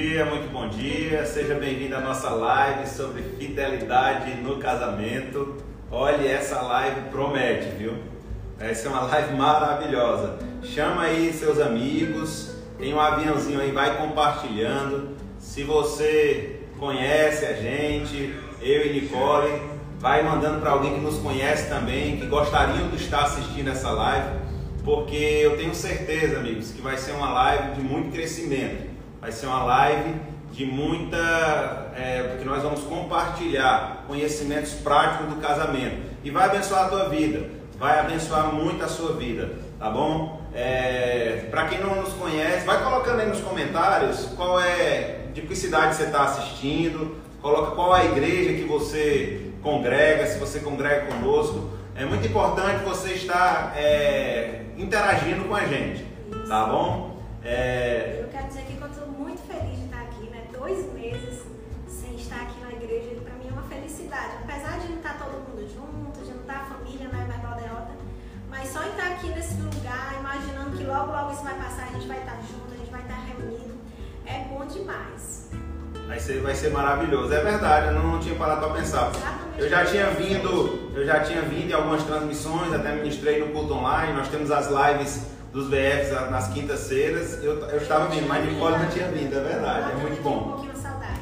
dia, muito bom dia. Seja bem-vindo à nossa live sobre fidelidade no casamento. Olha, essa live promete, viu? Essa é uma live maravilhosa. Chama aí seus amigos, tem um aviãozinho aí, vai compartilhando. Se você conhece a gente, eu e Nicole, vai mandando para alguém que nos conhece também, que gostariam de estar assistindo essa live, porque eu tenho certeza, amigos, que vai ser uma live de muito crescimento. Vai ser uma live de muita. É, porque nós vamos compartilhar conhecimentos práticos do casamento. E vai abençoar a tua vida. Vai abençoar muito a sua vida. Tá bom? É, Para quem não nos conhece, vai colocando aí nos comentários qual é. De que cidade você está assistindo. Coloca qual é a igreja que você congrega, se você congrega conosco. É muito importante você estar é, interagindo com a gente. Tá bom? É... Eu quero dizer que Dois meses sem estar aqui na igreja, para mim é uma felicidade. Apesar de não estar todo mundo junto, de não estar a família na né, Derrota, mas só estar aqui nesse lugar, imaginando que logo, logo isso vai passar, a gente vai estar junto, a gente vai estar reunido, é bom demais. Vai ser, vai ser maravilhoso. É verdade, eu não, não tinha parado para pensar. Eu já tinha vindo, eu já tinha vindo em algumas transmissões, até ministrei no culto online, nós temos as lives dos VFs nas quintas-feiras, eu, eu estava vindo, mas Nicole não tinha vindo, é verdade, é muito bom.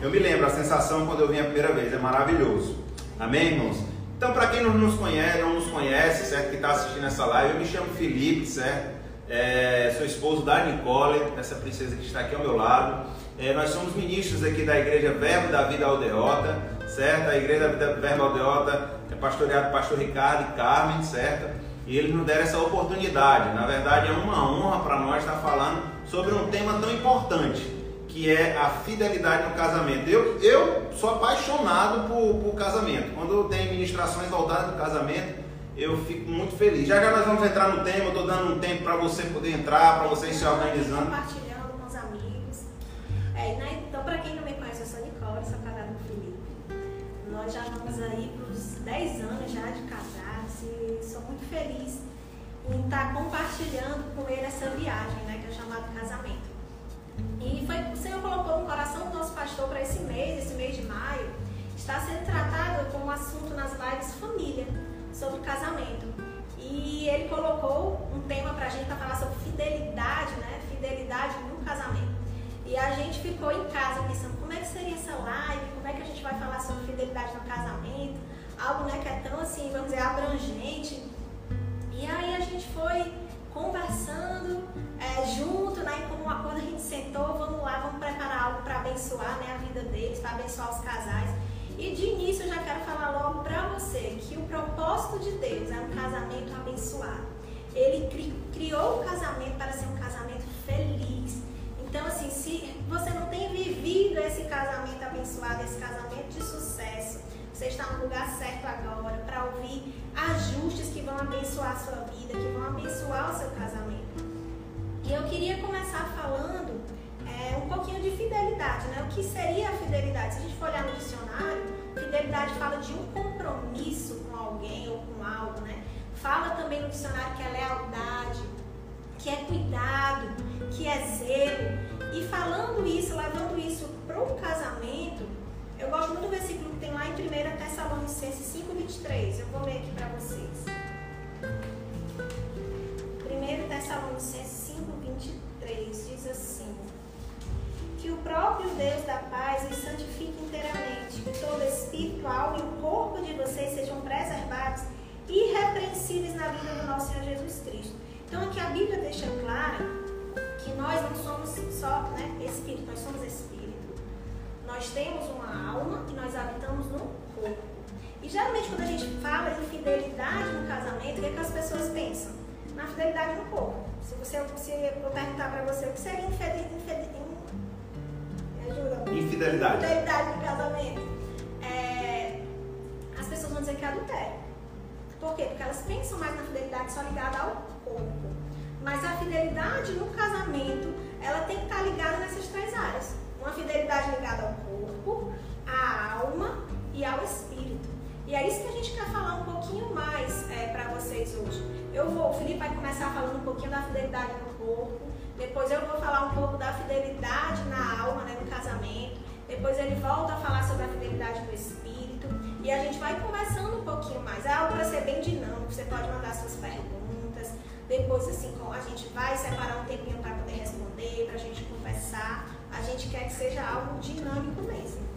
Eu me lembro, a sensação quando eu vim a primeira vez, é maravilhoso. Amém, irmãos? Então, para quem não nos conhece, não nos conhece, certo, que está assistindo essa live, eu me chamo Felipe, certo? É, sou esposo da Nicole, essa princesa que está aqui ao meu lado. É, nós somos ministros aqui da Igreja Verbo da Vida Aldeota, certo? A Igreja da Vida Verbo Aldeota é pastoreada por pastor Ricardo e Carmen, certo? E ele nos der essa oportunidade. Na verdade, é uma honra para nós estar falando sobre um tema tão importante, que é a fidelidade no casamento. Eu, eu sou apaixonado por, por casamento. Quando tem ministrações voltadas para casamento, eu fico muito feliz. Já já nós vamos entrar no tema, eu estou dando um tempo para você poder entrar, para você ir se organizando. Compartilhando com os amigos. É, né? Então, para quem não me conhece, eu sou Nicole, sou casada com o Felipe. Nós já vamos aí para os 10 anos já de casado sou muito feliz em estar compartilhando com ele essa viagem, né, que é chamado casamento. E foi, o Senhor colocou no coração do nosso pastor para esse mês, esse mês de maio, está sendo tratado como assunto nas lives família, sobre casamento. E ele colocou um tema para a gente para falar sobre fidelidade, né? Fidelidade no casamento. E a gente ficou em casa pensando como é que seria essa live, como é que a gente vai falar sobre fidelidade no casamento algo né, que é tão assim, vamos dizer, abrangente. E aí a gente foi conversando é, junto, né, como um acordo a gente sentou, vamos lá, vamos preparar algo para abençoar né, a vida deles, para abençoar os casais. E de início eu já quero falar logo para você que o propósito de Deus é um casamento abençoado. Ele cri criou o casamento para ser um casamento feliz. Então, assim, se você não tem vivido esse casamento abençoado, esse casamento de sucesso, você está no lugar certo agora para ouvir ajustes que vão abençoar a sua vida, que vão abençoar o seu casamento. E eu queria começar falando é, um pouquinho de fidelidade, né? O que seria a fidelidade? Se a gente for olhar no dicionário, fidelidade fala de um compromisso com alguém ou com algo, né? Fala também no dicionário que é lealdade, que é cuidado, que é zelo. E falando isso, levando isso para o casamento, eu gosto muito do versículo que tem lá em 1 Tessalonicenses 5,23. Eu vou ler aqui para vocês. 1 Tessalonicenses 5,23 diz assim: Que o próprio Deus da paz os santifique inteiramente, que todo espírito, alma e o corpo de vocês sejam preservados irrepreensíveis na vida do nosso Senhor Jesus Cristo. Então aqui a Bíblia deixa clara que nós não somos só né, espírito, nós somos espírito. Nós temos uma alma e nós habitamos no corpo. E geralmente quando a gente fala de fidelidade no casamento, o que, é que as pessoas pensam? Na fidelidade no corpo. Se você se eu perguntar para você o que seria infidelidade, infidelidade. infidelidade no casamento, é, as pessoas vão dizer que é adultério. Por quê? Porque elas pensam mais na fidelidade só ligada ao corpo. Mas a fidelidade no casamento, ela tem que estar ligada nessas três áreas. Uma fidelidade ligada ao corpo, à alma e ao espírito. E é isso que a gente quer falar um pouquinho mais é, para vocês hoje. Eu vou, o Felipe vai começar falando um pouquinho da fidelidade no corpo, Depois eu vou falar um pouco da fidelidade na alma, né, no casamento. Depois ele volta a falar sobre a fidelidade do espírito. E a gente vai conversando um pouquinho mais. É algo para ser bem dinâmico. Você pode mandar suas perguntas. Depois, assim, a gente vai separar um tempinho para poder responder, para a gente conversar. A gente quer que seja algo dinâmico mesmo.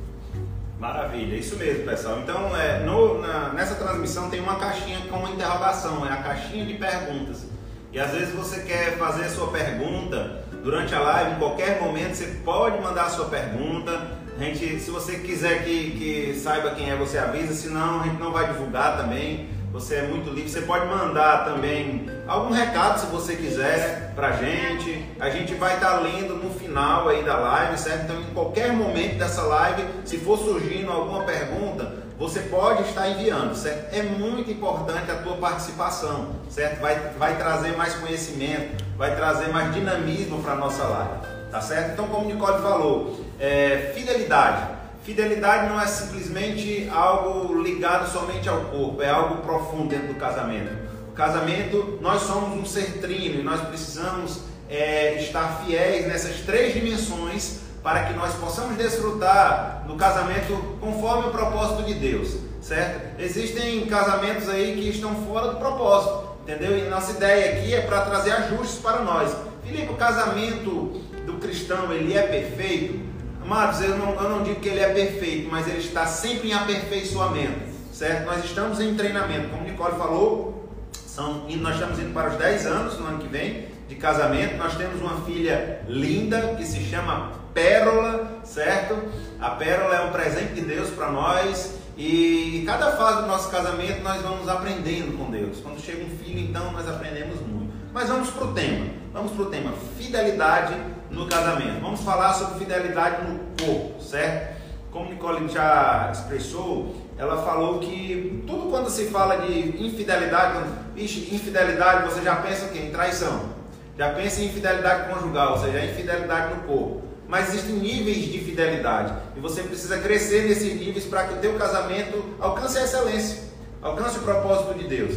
Maravilha, isso mesmo, pessoal. Então, é, no, na, nessa transmissão tem uma caixinha com uma interrogação, é a caixinha de perguntas. E às vezes você quer fazer a sua pergunta durante a live, em qualquer momento você pode mandar a sua pergunta. A gente, se você quiser que, que saiba quem é, você avisa, senão a gente não vai divulgar também. Você é muito livre. Você pode mandar também algum recado se você quiser pra gente. A gente vai estar tá lendo no final aí da live, certo? Então, em qualquer momento dessa live, se for surgindo alguma pergunta, você pode estar enviando, certo? É muito importante a tua participação, certo? Vai, vai trazer mais conhecimento, vai trazer mais dinamismo para a nossa live, tá certo? Então, como o Nicole falou, é, fidelidade. Fidelidade não é simplesmente algo ligado somente ao corpo, é algo profundo dentro do casamento. O casamento, nós somos um ser trino e nós precisamos é, estar fiéis nessas três dimensões para que nós possamos desfrutar do casamento conforme o propósito de Deus, certo? Existem casamentos aí que estão fora do propósito, entendeu? E nossa ideia aqui é para trazer ajustes para nós. Filipe, o casamento do cristão, ele é perfeito? Amados, eu não, eu não digo que ele é perfeito, mas ele está sempre em aperfeiçoamento, certo? Nós estamos em treinamento, como Nicole falou, são, nós estamos indo para os 10 anos no ano que vem de casamento. Nós temos uma filha linda que se chama Pérola, certo? A Pérola é um presente de Deus para nós e cada fase do nosso casamento nós vamos aprendendo com Deus. Quando chega um filho, então nós aprendemos muito. Mas vamos para o tema. Vamos para o tema fidelidade no casamento. Vamos falar sobre fidelidade no corpo, certo? Como Nicole já expressou, ela falou que tudo quando se fala de infidelidade, ixi, infidelidade, você já pensa o quê? Em traição. Já pensa em infidelidade conjugal, ou seja, infidelidade no corpo. Mas existem níveis de fidelidade e você precisa crescer nesses níveis para que o teu casamento alcance a excelência, alcance o propósito de Deus.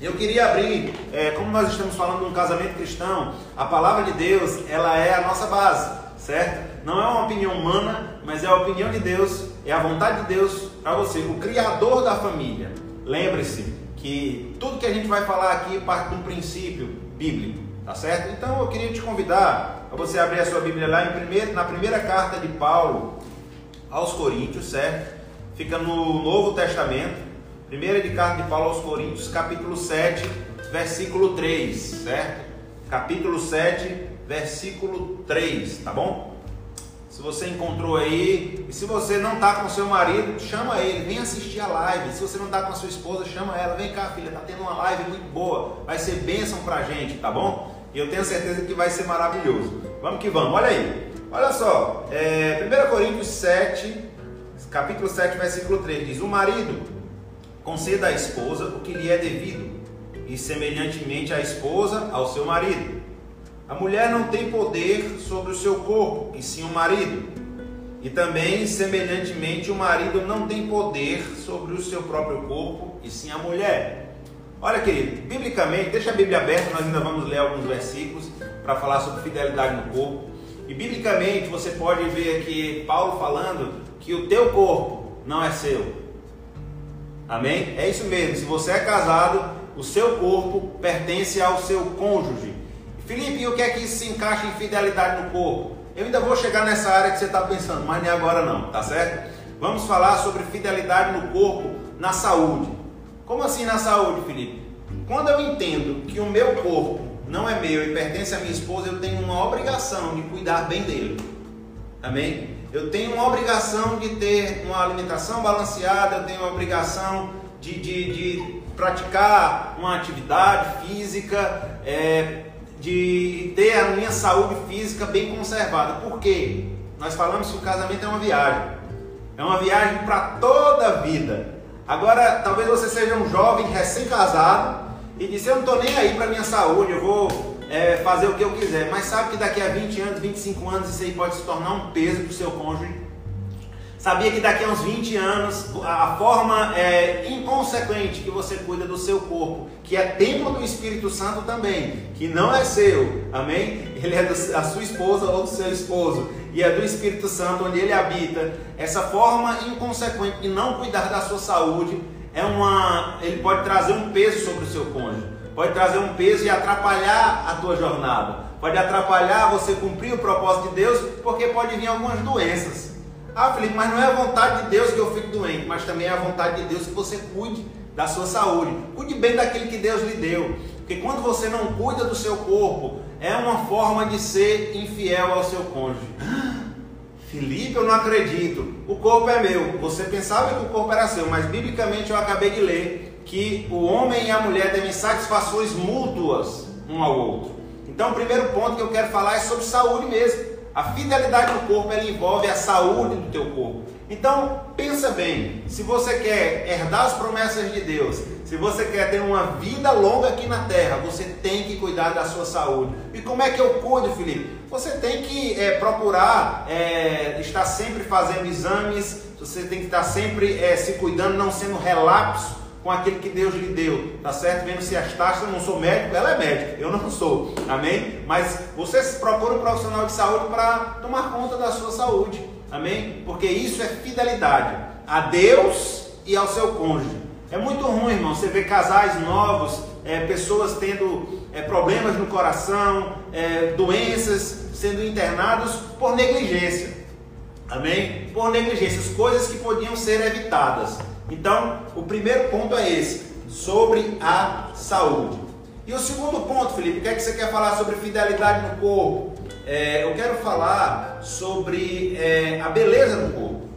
Eu queria abrir, é, como nós estamos falando de um casamento cristão, a palavra de Deus, ela é a nossa base, certo? Não é uma opinião humana, mas é a opinião de Deus, é a vontade de Deus para você, o criador da família. Lembre-se que tudo que a gente vai falar aqui parte de um princípio bíblico, tá certo? Então eu queria te convidar a você abrir a sua Bíblia lá em primeiro, na primeira carta de Paulo aos Coríntios, certo? Fica no Novo Testamento, Primeira de carta de Paulo aos Coríntios, capítulo 7, versículo 3, certo? Capítulo 7, versículo 3, tá bom? Se você encontrou aí, e se você não está com seu marido, chama ele, vem assistir a live. Se você não está com a sua esposa, chama ela, vem cá, filha, tá tendo uma live muito boa, vai ser bênção pra gente, tá bom? E eu tenho certeza que vai ser maravilhoso. Vamos que vamos, olha aí. Olha só, é, 1 Coríntios 7, capítulo 7, versículo 3 diz: O marido conceda à esposa o que lhe é devido, e semelhantemente a esposa ao seu marido. A mulher não tem poder sobre o seu corpo, e sim o marido. E também, semelhantemente, o marido não tem poder sobre o seu próprio corpo, e sim a mulher. Olha, querido, biblicamente, deixa a Bíblia aberta, nós ainda vamos ler alguns versículos para falar sobre fidelidade no corpo. E biblicamente você pode ver aqui Paulo falando que o teu corpo não é seu, Amém? É isso mesmo. Se você é casado, o seu corpo pertence ao seu cônjuge. Felipe, e o que é que isso se encaixa em fidelidade no corpo? Eu ainda vou chegar nessa área que você está pensando, mas nem agora não, tá certo? Vamos falar sobre fidelidade no corpo na saúde. Como assim na saúde, Felipe? Quando eu entendo que o meu corpo não é meu e pertence à minha esposa, eu tenho uma obrigação de cuidar bem dele. Amém? Eu tenho uma obrigação de ter uma alimentação balanceada, eu tenho uma obrigação de, de, de praticar uma atividade física, é, de ter a minha saúde física bem conservada. Por quê? Nós falamos que o casamento é uma viagem. É uma viagem para toda a vida. Agora, talvez você seja um jovem recém-casado e disse: Eu não estou nem aí para minha saúde, eu vou é, fazer o que eu quiser, mas sabe que daqui a 20 anos, 25 anos, isso aí pode se tornar um peso para o seu cônjuge? Sabia que daqui a uns 20 anos, a forma é, inconsequente que você cuida do seu corpo, que é templo do Espírito Santo também, que não é seu, amém? Ele é da sua esposa ou do seu esposo, e é do Espírito Santo onde ele habita. Essa forma inconsequente de não cuidar da sua saúde é uma, ele pode trazer um peso sobre o seu cônjuge, pode trazer um peso e atrapalhar a tua jornada, pode atrapalhar você cumprir o propósito de Deus, porque pode vir algumas doenças. Ah, Felipe, mas não é a vontade de Deus que eu fique doente, mas também é a vontade de Deus que você cuide da sua saúde. Cuide bem daquilo que Deus lhe deu. Porque quando você não cuida do seu corpo, é uma forma de ser infiel ao seu cônjuge. Felipe, eu não acredito. O corpo é meu. Você pensava que o corpo era seu, mas biblicamente eu acabei de ler que o homem e a mulher devem satisfações mútuas um ao outro. Então, o primeiro ponto que eu quero falar é sobre saúde mesmo. A fidelidade do corpo ela envolve a saúde do teu corpo. Então, pensa bem, se você quer herdar as promessas de Deus, se você quer ter uma vida longa aqui na terra, você tem que cuidar da sua saúde. E como é que eu cuido, Felipe? Você tem que é, procurar é, estar sempre fazendo exames, você tem que estar sempre é, se cuidando, não sendo relapso com aquele que Deus lhe deu, tá certo? Vendo se as taxas, não sou médico, ela é médica, eu não sou, amém? Mas você procura um profissional de saúde para tomar conta da sua saúde, amém? Porque isso é fidelidade a Deus e ao seu cônjuge. É muito ruim, irmão, você ver casais novos, é, pessoas tendo é, problemas no coração, é, doenças, sendo internados por negligência, amém? Por negligências, coisas que podiam ser evitadas. Então, o primeiro ponto é esse, sobre a saúde. E o segundo ponto, Felipe, o que é que você quer falar sobre fidelidade no corpo? É, eu quero falar sobre é, a beleza do corpo,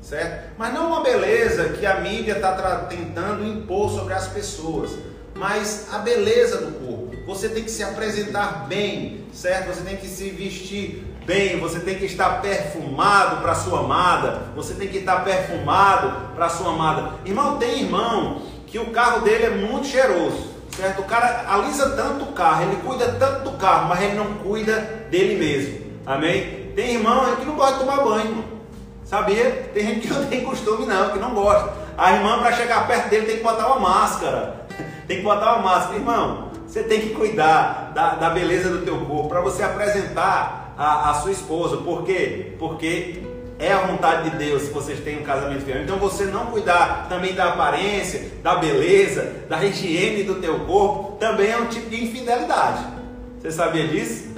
certo? Mas não uma beleza que a mídia está tentando impor sobre as pessoas, mas a beleza do corpo. Você tem que se apresentar bem, certo? Você tem que se vestir bem, você tem que estar perfumado para sua amada, você tem que estar perfumado para sua amada. Irmão, tem irmão que o carro dele é muito cheiroso, certo? O cara alisa tanto o carro, ele cuida tanto do carro, mas ele não cuida dele mesmo. Amém? Tem irmão que não gosta de tomar banho. Sabia? Tem gente que não tem costume não, que não gosta. A irmã para chegar perto dele tem que botar uma máscara. tem que botar uma máscara, irmão. Você tem que cuidar da, da beleza do teu corpo para você apresentar a, a sua esposa. Por quê? Porque é a vontade de Deus que vocês tenham um casamento fiel. Então você não cuidar também da aparência, da beleza, da higiene do teu corpo, também é um tipo de infidelidade. Você sabia disso?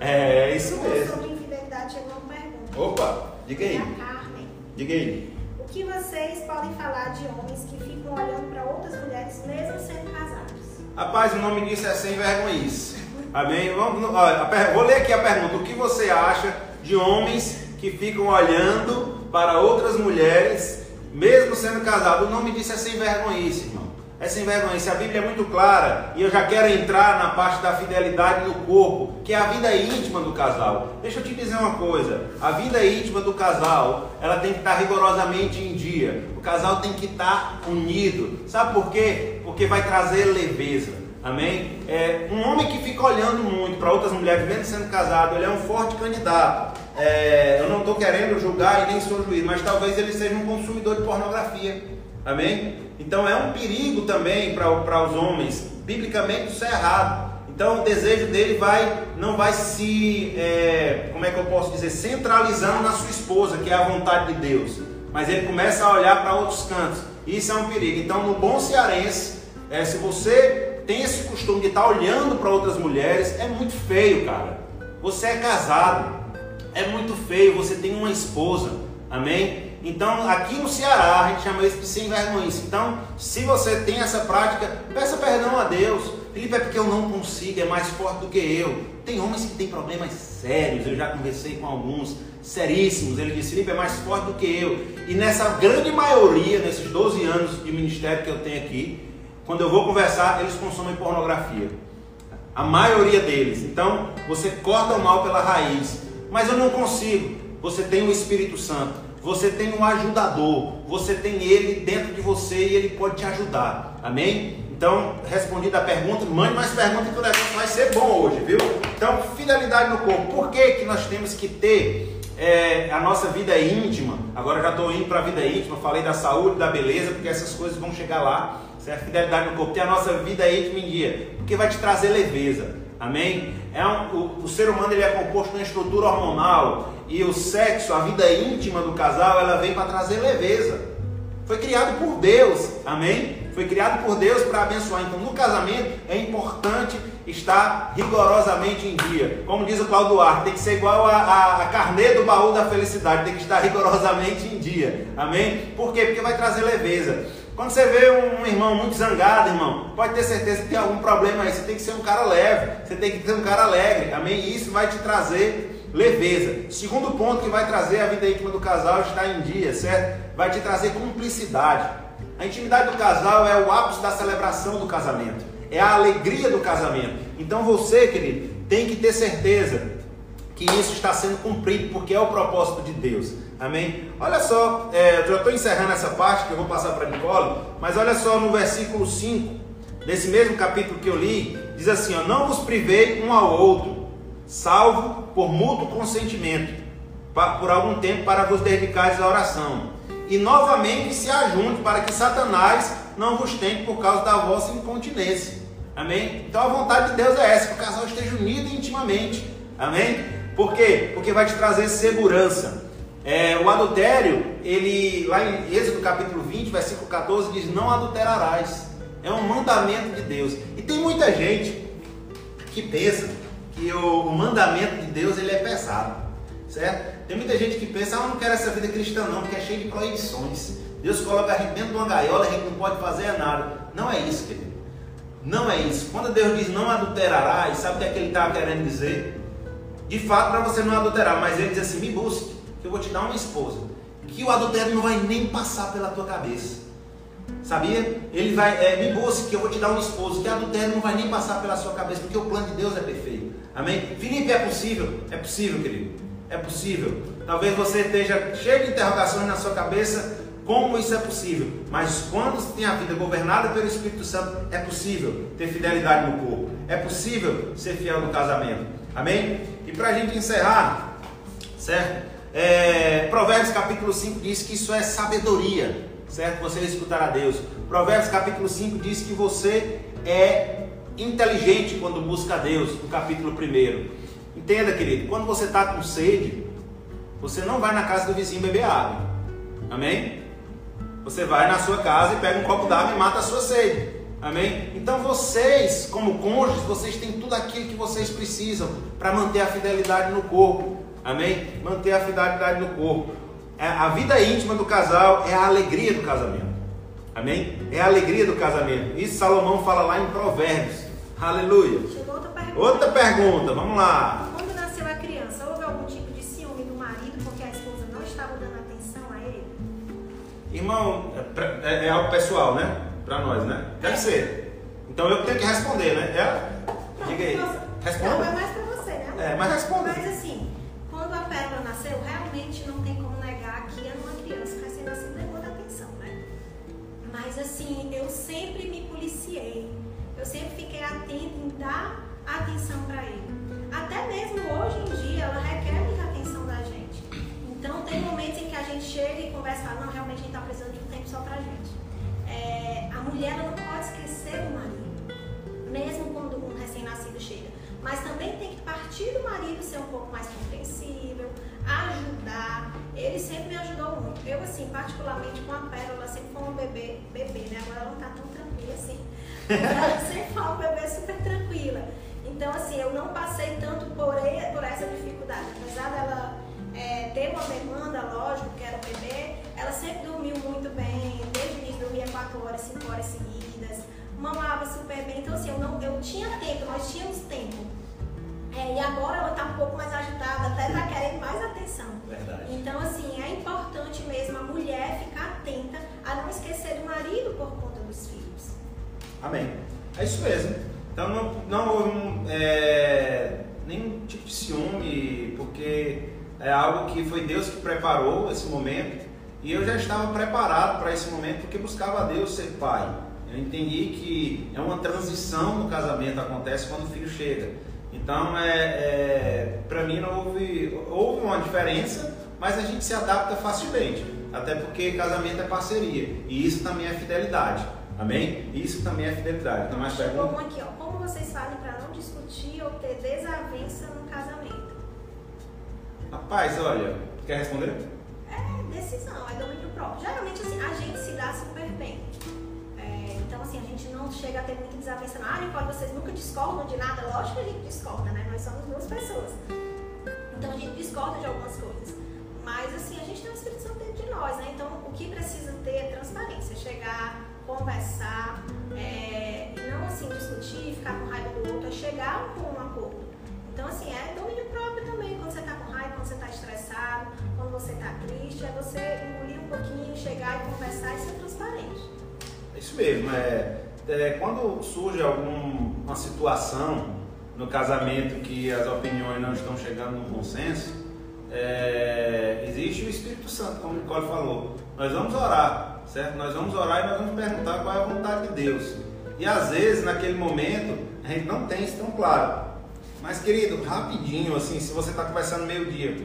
É, é isso mesmo. Sobre infidelidade chegou uma pergunta. Opa, diga aí. Carmen. Diga aí. O que vocês podem falar de homens que ficam olhando para outras mulheres mesmo sendo casados? Rapaz, o nome disso é sem vergonhice. Amém? Vamos, olha, vou ler aqui a pergunta. O que você acha de homens que ficam olhando para outras mulheres, mesmo sendo casados? O nome disso é sem vergonhice, irmão. É sem vergonhice. A Bíblia é muito clara e eu já quero entrar na parte da fidelidade do corpo, que é a vida íntima do casal. Deixa eu te dizer uma coisa: a vida íntima do casal, ela tem que estar rigorosamente em dia. O casal tem que estar unido. Sabe por quê? Porque vai trazer leveza. Amém? É, um homem que fica olhando muito para outras mulheres, mesmo sendo casado, ele é um forte candidato. É, eu não estou querendo julgar e nem sou juiz, mas talvez ele seja um consumidor de pornografia. Amém? Então é um perigo também para os homens. Biblicamente isso é errado. Então o desejo dele vai, não vai se, é, como é que eu posso dizer, centralizando na sua esposa, que é a vontade de Deus. Mas ele começa a olhar para outros cantos. Isso é um perigo. Então no bom cearense, é, se você tem esse costume de estar tá olhando para outras mulheres, é muito feio, cara. Você é casado, é muito feio, você tem uma esposa, amém? Então, aqui no Ceará, a gente chama isso de sem vergonha. Então, se você tem essa prática, peça perdão a Deus. Felipe, é porque eu não consigo, é mais forte do que eu. Tem homens que têm problemas sérios, eu já conversei com alguns, seríssimos. Ele disse, Felipe, é mais forte do que eu. E nessa grande maioria, nesses 12 anos de ministério que eu tenho aqui, quando eu vou conversar, eles consomem pornografia. A maioria deles. Então, você corta o mal pela raiz. Mas eu não consigo. Você tem o Espírito Santo. Você tem um ajudador. Você tem ele dentro de você e ele pode te ajudar. Amém? Então, respondida a pergunta, mande mais perguntas que o negócio vai ser bom hoje, viu? Então, fidelidade no corpo. Por que, que nós temos que ter é, a nossa vida é íntima. Agora já estou indo para a vida íntima, falei da saúde, da beleza, porque essas coisas vão chegar lá. Certo? Fidelidade no corpo, ter a nossa vida íntima em dia, porque vai te trazer leveza. Amém? É um, o, o, ser humano ele é composto de uma estrutura hormonal e o sexo, a vida íntima do casal, ela vem para trazer leveza. Foi criado por Deus, amém? Foi criado por Deus para abençoar. Então, no casamento é importante estar rigorosamente em dia. Como diz o Claudio Duarte, tem que ser igual a, a, a carnê do baú da felicidade, tem que estar rigorosamente em dia. Amém? Por quê? Porque vai trazer leveza. Quando você vê um irmão muito zangado, irmão, pode ter certeza que tem algum problema aí. Você tem que ser um cara leve, você tem que ser um cara alegre. Amém? E isso vai te trazer leveza. Segundo ponto que vai trazer a vida íntima do casal está em dia, certo? Vai te trazer cumplicidade. A intimidade do casal é o ápice da celebração do casamento, é a alegria do casamento. Então você, querido, tem que ter certeza que isso está sendo cumprido, porque é o propósito de Deus. Amém? Olha só, é, eu já estou encerrando essa parte que eu vou passar para Nicole, mas olha só no versículo 5 desse mesmo capítulo que eu li, diz assim: ó, Não vos privei um ao outro, salvo por mútuo consentimento, por algum tempo para vos dedicares à oração e novamente se ajunte para que Satanás não vos tente por causa da vossa incontinência. Amém? Então a vontade de Deus é essa, que o casal esteja unido intimamente. Amém? Por quê? Porque vai te trazer segurança. É, o adultério, ele lá em Êxodo capítulo 20, versículo 14, diz: Não adulterarás. É um mandamento de Deus. E tem muita gente que pensa que o, mandamento de Deus ele é pesado. Certo? Tem muita gente que pensa, ah, eu não quero essa vida cristã não, porque é cheio de proibições. Deus coloca a gente dentro de uma gaiola, a gente não pode fazer nada. Não é isso, querido. Não é isso. Quando Deus diz não adulterarás, sabe o que é que ele está querendo dizer? De fato, para você não adulterar, mas ele diz assim: me busque, que eu vou te dar uma esposa. Que o adultério não vai nem passar pela tua cabeça. Sabia? Ele vai, é, me busque, que eu vou te dar um esposo. Que o adultério não vai nem passar pela sua cabeça, porque o plano de Deus é perfeito. Amém? Felipe, é possível? É possível, querido. É possível. Talvez você esteja cheio de interrogações na sua cabeça, como isso é possível. Mas quando tem a vida governada pelo Espírito Santo, é possível ter fidelidade no corpo. É possível ser fiel no casamento. Amém? E para a gente encerrar, certo? É, Provérbios capítulo 5 diz que isso é sabedoria, certo? Você escutar a Deus. Provérbios capítulo 5 diz que você é inteligente quando busca a Deus, no capítulo 1. Entenda, querido, quando você está com sede, você não vai na casa do vizinho beber água. Amém? Você vai na sua casa e pega um copo d'água e mata a sua sede. Amém? Então vocês, como cônjuges, vocês têm tudo aquilo que vocês precisam para manter a fidelidade no corpo. Amém? Manter a fidelidade no corpo. É, a vida íntima do casal é a alegria do casamento. Amém? É a alegria do casamento. Isso Salomão fala lá em Provérbios. Aleluia. outra pergunta. Outra pergunta, vamos lá. Irmão, é, é, é algo pessoal, né? Para nós, né? Deve ser. Então eu tenho que responder, né? Ela? Diga aí. Responda. Não, é mais para você, né? É, mas responda. Mas assim, quando a pérola nasceu, realmente não tem como negar que é uma criança recém-nascida levou da atenção, né? Mas assim, eu sempre me policiei. Eu sempre fiquei atenta em dar atenção para ele. Até mesmo hoje em dia, ela requer muita atenção da gente. Então, tem momentos em que a gente chega e conversa, fala, não, realmente só pra gente. É, a mulher não pode esquecer do marido, mesmo quando um recém-nascido chega. Mas também tem que partir do marido ser um pouco mais compreensível, ajudar. Ele sempre me ajudou muito. Eu, assim, particularmente com a Pérola, sempre foi um bebê, bebê, né? Agora ela não tá tão tranquila assim. Ela sempre foi um bebê super tranquila. Então, assim, eu não passei tanto por, por essa dificuldade. Apesar dela é, teve uma demanda, lógico, que era o bebê, ela sempre dormiu muito bem, desde o início dormia 4 horas, 5 horas seguidas, mamava super bem, então assim, eu, não, eu tinha tempo, nós tínhamos tempo. É, e agora ela está um pouco mais agitada, até está querendo mais atenção. Verdade. Então, assim, é importante mesmo a mulher ficar atenta a não esquecer do marido por conta dos filhos. Amém. É isso mesmo. Então não, não houve é, nenhum tipo de ciúme, porque é algo que foi Deus que preparou esse momento e eu já estava preparado para esse momento porque buscava a Deus ser pai. Eu entendi que é uma transição no casamento acontece quando o filho chega. Então, é, é para mim não houve, houve uma diferença, mas a gente se adapta facilmente, até porque casamento é parceria e isso também é fidelidade. Amém? Isso também é fidelidade. Então, mais Chegou um aqui, ó. Como vocês fazem para não discutir ou ter desavença no casamento? Rapaz, olha, quer responder? É decisão, é domínio próprio. Geralmente assim, a gente se dá super bem. É, então assim, a gente não chega a ter muita desavença. Ah, Nicole, vocês nunca discordam de nada. Lógico que a gente discorda, né? Nós somos duas pessoas. Então a gente discorda de algumas coisas. Mas assim, a gente tem o Espírito Santo dentro de nós, né? Então o que precisa ter é transparência. Chegar, conversar, é, não assim discutir, ficar com raiva do outro, é chegar com um acordo. Então assim, é domínio próprio também. Quando você está com raiva, quando você está estressado, quando você está triste, é você engolir um pouquinho, chegar e conversar e ser transparente. É isso mesmo. É, é, quando surge alguma situação no casamento que as opiniões não estão chegando no consenso, é, existe o Espírito Santo, como o Nicole falou. Nós vamos orar, certo? Nós vamos orar e nós vamos perguntar qual é a vontade de Deus. E às vezes, naquele momento, a gente não tem isso tão claro. Mas, querido, rapidinho, assim, se você está conversando meio-dia,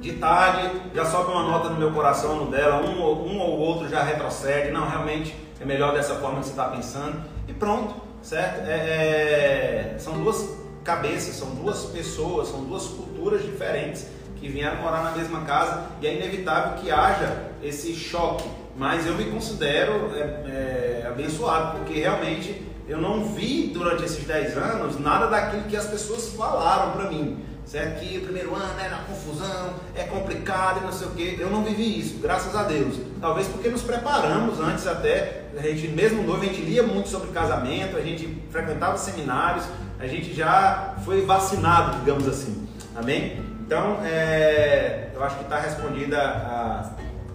de tarde já sobe uma nota no meu coração, no dela, um, um ou outro já retrocede. Não, realmente é melhor dessa forma que você está pensando. E pronto, certo? É, é, são duas cabeças, são duas pessoas, são duas culturas diferentes que vieram morar na mesma casa e é inevitável que haja esse choque. Mas eu me considero é, é, abençoado, porque realmente eu não vi durante esses 10 anos nada daquilo que as pessoas falaram para mim. Certo? Que o primeiro ano era confusão, é complicado e não sei o que. Eu não vivi isso, graças a Deus. Talvez porque nos preparamos antes até. A gente, mesmo noivo, a gente lia muito sobre casamento, a gente frequentava seminários, a gente já foi vacinado, digamos assim. Amém? Então, é, eu acho que está respondida a,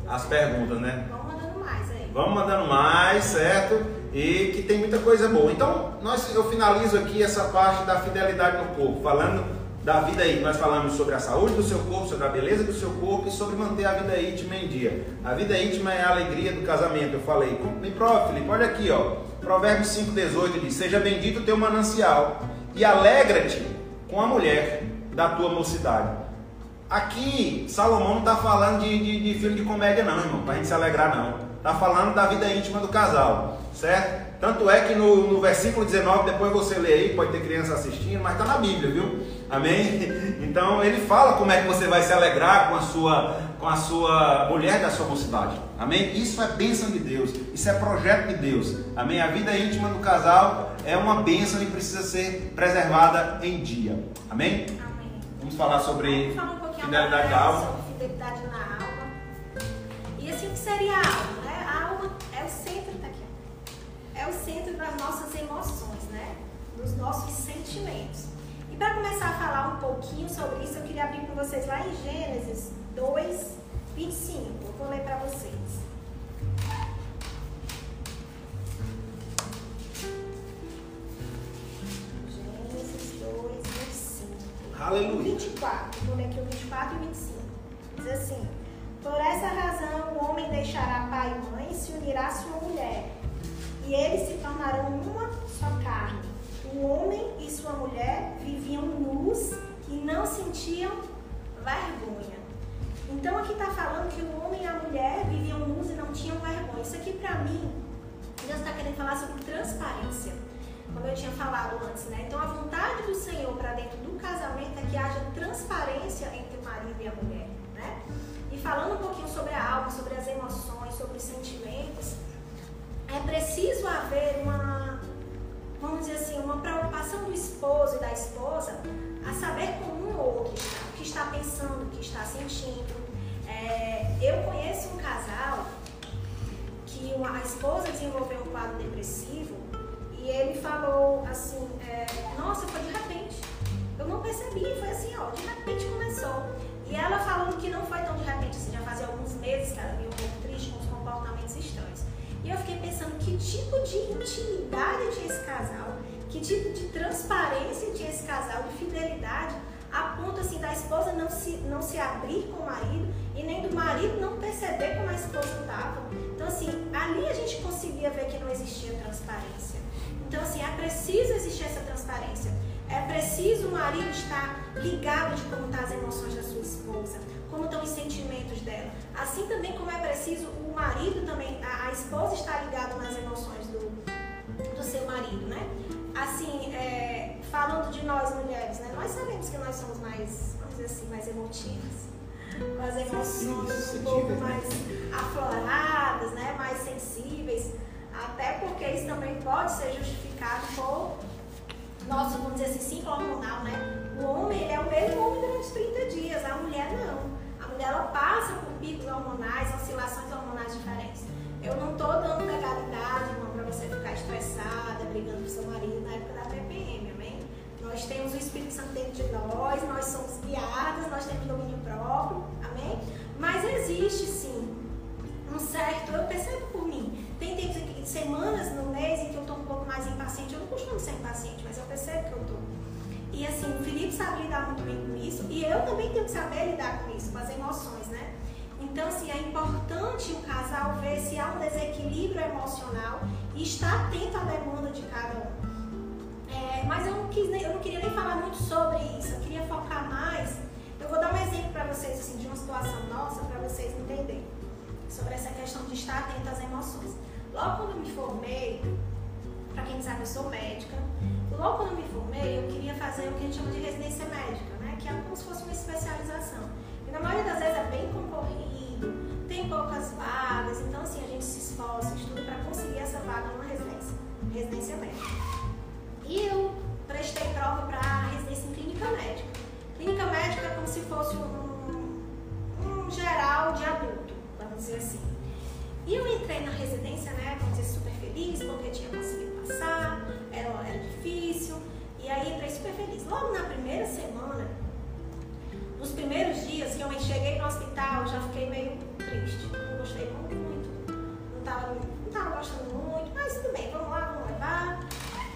as perguntas, né? Vamos mandando mais aí. Vamos mandando mais, certo? E que tem muita coisa boa. Então, nós, eu finalizo aqui essa parte da fidelidade no corpo, falando da vida aí. Nós falamos sobre a saúde do seu corpo, sobre a beleza do seu corpo e sobre manter a vida íntima em dia. A vida íntima é a alegria do casamento, eu falei. Me prova, Felipe, olha aqui, ó. Provérbios 5,18 diz: Seja bendito o teu manancial e alegra-te com a mulher da tua mocidade. Aqui, Salomão não está falando de, de, de filme de comédia, não, irmão, para a gente se alegrar, não. Está falando da vida íntima do casal, certo? Tanto é que no, no versículo 19, depois você lê aí, pode ter criança assistindo, mas está na Bíblia, viu? Amém? Então ele fala como é que você vai se alegrar com a sua, com a sua mulher da sua mocidade. Amém? Isso é bênção de Deus, isso é projeto de Deus. Amém? A vida íntima do casal é uma bênção e precisa ser preservada em dia. Amém? Amém. Vamos falar sobre um fidelidade da alma. Sobre fidelidade na alma. E assim, o que seria a alma? É o centro, tá aqui. É o centro das nossas emoções, né? Dos nossos sentimentos para começar a falar um pouquinho sobre isso, eu queria abrir com vocês lá em Gênesis 2, 25. Eu vou ler para vocês. Gênesis 2, 25. Aleluia. 24. Vou ler aqui o 24 e 25. Diz assim: Por essa razão o homem deixará pai e mãe e se unirá à sua mulher, e eles se tornarão uma só carne o homem e sua mulher viviam nus e não sentiam vergonha. Então aqui está falando que o homem e a mulher viviam nus e não tinham vergonha. Isso aqui para mim, Deus está querendo falar sobre transparência. Como eu tinha falado antes, né? Então a vontade do Senhor para dentro do casamento é que haja transparência entre o marido e a mulher, né? E falando um pouquinho sobre a alma, sobre as emoções, sobre os sentimentos, é preciso haver uma vamos dizer assim, uma preocupação do esposo e da esposa a saber como um ou outro está, o que está pensando, o que está sentindo. É, eu conheço um casal que uma, a esposa desenvolveu um quadro depressivo e ele falou assim, é, nossa, foi de repente. Eu não percebi, foi assim, ó, de repente começou. E ela falando que não foi tão de repente, assim, já fazia alguns meses que ela viu um pouco triste com os comportamentos estranhos. E eu fiquei pensando que tipo de intimidade tinha esse casal, que tipo de transparência tinha esse casal, de fidelidade, a ponto assim da esposa não se, não se abrir com o marido e nem do marido não perceber como a esposa estava. Então, assim, ali a gente conseguia ver que não existia transparência. Então, assim, é preciso existir essa transparência. É preciso o marido estar ligado de como estão tá as emoções da sua esposa, como estão os sentimentos dela. Assim também como é preciso o marido também, a, a esposa estar ligada nas emoções do, do seu marido, né? Assim, é, falando de nós mulheres, né? Nós sabemos que nós somos mais, vamos dizer assim, mais emotivas, com as emoções um pouco mais afloradas, né? Mais sensíveis, até porque isso também pode ser justificado por nosso, vamos dizer assim, ciclo hormonal, né? O homem ele é o mesmo homem durante 30 dias, a mulher não. A mulher ela passa por picos hormonais, oscilações hormonais diferentes. Eu não estou dando legalidade, irmão, para você ficar estressada, brigando com seu marido na época da TPM, amém? Nós temos o Espírito Santo dentro de nós, nós somos guiadas, nós temos domínio próprio, amém? Mas existe sim um certo, eu percebo por mim, tem tempos, semanas no mês em que eu estou um pouco mais impaciente, eu não costumo ser impaciente, mas eu percebo que eu estou. E assim, o Felipe sabe lidar muito bem com isso, e eu também tenho que saber lidar com isso, com as emoções, né? Então, assim, é importante o casal ver se há um desequilíbrio emocional e estar atento à demanda de cada um. É, mas eu não, quis, eu não queria nem falar Logo quando eu me formei, para quem sabe, eu sou médica. Logo quando eu me formei, eu queria fazer o que a gente chama de residência médica, né? que é como se fosse uma especialização. E na maioria das vezes é bem concorrido, tem poucas vagas, então assim, a gente se esforça, estuda para conseguir essa vaga numa residência, residência médica. E eu prestei prova para residência em clínica médica. Clínica médica é como se fosse um, um geral de adulto, vamos dizer assim. E eu entrei na residência, né, vamos dizer, super feliz, porque tinha conseguido passar, era, era difícil, e aí entrei super feliz. Logo na primeira semana, nos primeiros dias que eu cheguei no hospital, já fiquei meio triste. Não gostei muito, não estava não tava gostando muito, mas tudo bem, vamos lá, vamos levar.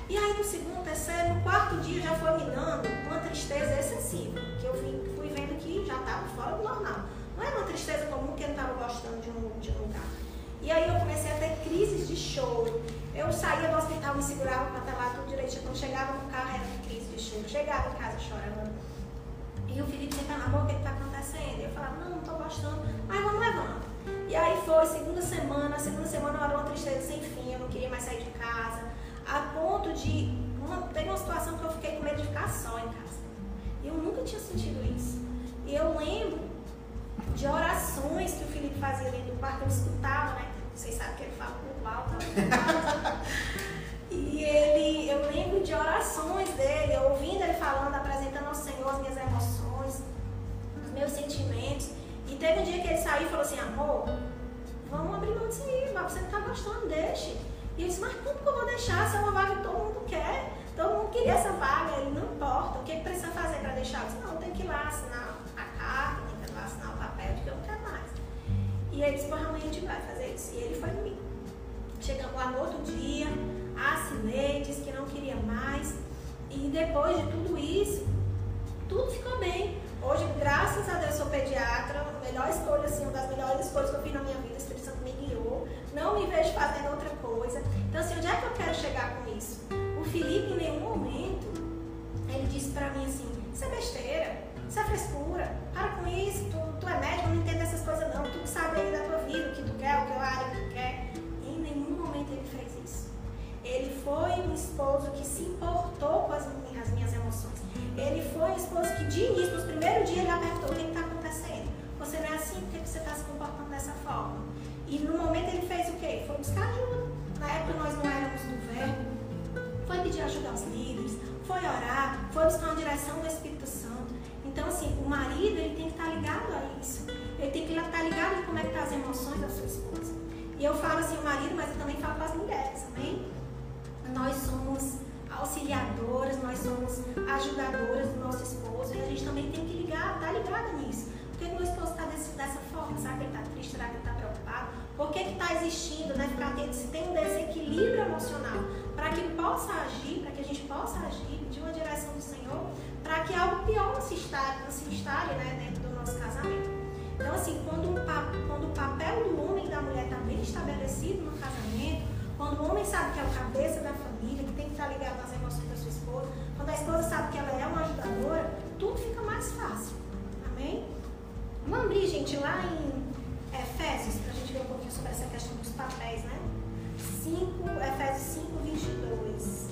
E aí no segundo, terceiro, quarto dia já foi me dando uma tristeza excessiva, que eu fui, fui vendo que já estava fora do normal. Não era uma tristeza comum que eu não estava gostando de um, de um lugar. E aí eu comecei a ter crises de choro. Eu saía do hospital, me segurava para estar lá tudo direitinho. Quando chegava no carro, era crise de choro. Chegava em casa chorando. E o Felipe sempre falava, o que está acontecendo? E eu falava, não, não estou gostando. Aí vamos levando. E aí foi, segunda semana, segunda semana era uma tristeza sem fim, eu não queria mais sair de casa. A ponto de. Uma, teve uma situação que eu fiquei com medo de ficar só em casa. E eu nunca tinha sentido isso. E eu lembro de orações que o Felipe fazia dentro do quarto, eu escutava, né? Vocês sabem que ele fala por alto. e ele, eu lembro de orações dele, ouvindo ele falando, apresentando ao Senhor as minhas emoções meus sentimentos. E teve um dia que ele saiu e falou assim, amor, vamos abrir mão disso aí, você não tá gostando, deixe. E eu disse, mas como que eu vou deixar se é uma vaga que todo mundo quer? Todo mundo queria essa vaga, ele não importa, o que, precisa fazer para deixar? Eu disse, não, tem que ir lá assinar E ele disse, amanhã a gente vai fazer isso. E ele foi comigo. Chegamos lá no outro dia, assinei, disse que não queria mais. E depois de tudo isso, tudo ficou bem. Hoje, graças a Deus, sou pediatra, a melhor escolha, assim, uma das melhores escolhas que eu fiz na minha vida, o Espírito Santo me guiou. Não me vejo fazendo outra coisa. Então, assim, onde é que eu quero chegar com isso? O Felipe, em nenhum momento, ele disse pra mim assim, isso é besteira, isso é frescura, para com isso, tu, tu é médico, não entende essas coisas não, tu sabe aí da tua vida, o que tu quer, o que área que tu quer. Em nenhum momento ele fez isso. Ele foi um esposo que se importou com as, as minhas emoções. Ele foi um esposo que de início, nos primeiros dias, ele apertou o que está acontecendo. Você não é assim, por que você está se comportando dessa forma? E no momento ele fez o quê? Foi buscar ajuda. Na época nós não éramos do verbo. Foi pedir ajuda aos líderes, foi orar, foi buscar uma direção do Espírito Santo. Então, assim, o marido ele tem que estar ligado a isso. Ele tem que estar ligado em como é que tá as emoções da sua esposa. E eu falo assim, o marido, mas eu também falo para as mulheres, amém? Nós somos auxiliadoras, nós somos ajudadoras do nosso esposo e a gente também tem que ligar, estar tá nisso. Por que, que meu esposo está dessa forma? Será que ele está triste? Será que ele está preocupado? Por que está existindo, né? Ficar atento se tem um desequilíbrio emocional, para que possa agir, para que a gente possa agir de uma direção do Senhor, para que algo pior não se instale, não se instale né, dentro do nosso casamento. Então, assim, quando, um, quando o papel do homem e da mulher está bem estabelecido no casamento, quando o homem sabe que é o cabeça da família, que tem que estar ligado nas emoções da sua esposa, quando a esposa sabe que ela é uma ajudadora, tudo fica mais fácil. Amém? Vamos abrir, gente, lá em Efésios, para a gente ver um pouquinho sobre essa questão dos papéis, né? 5, Efésios 5, 22.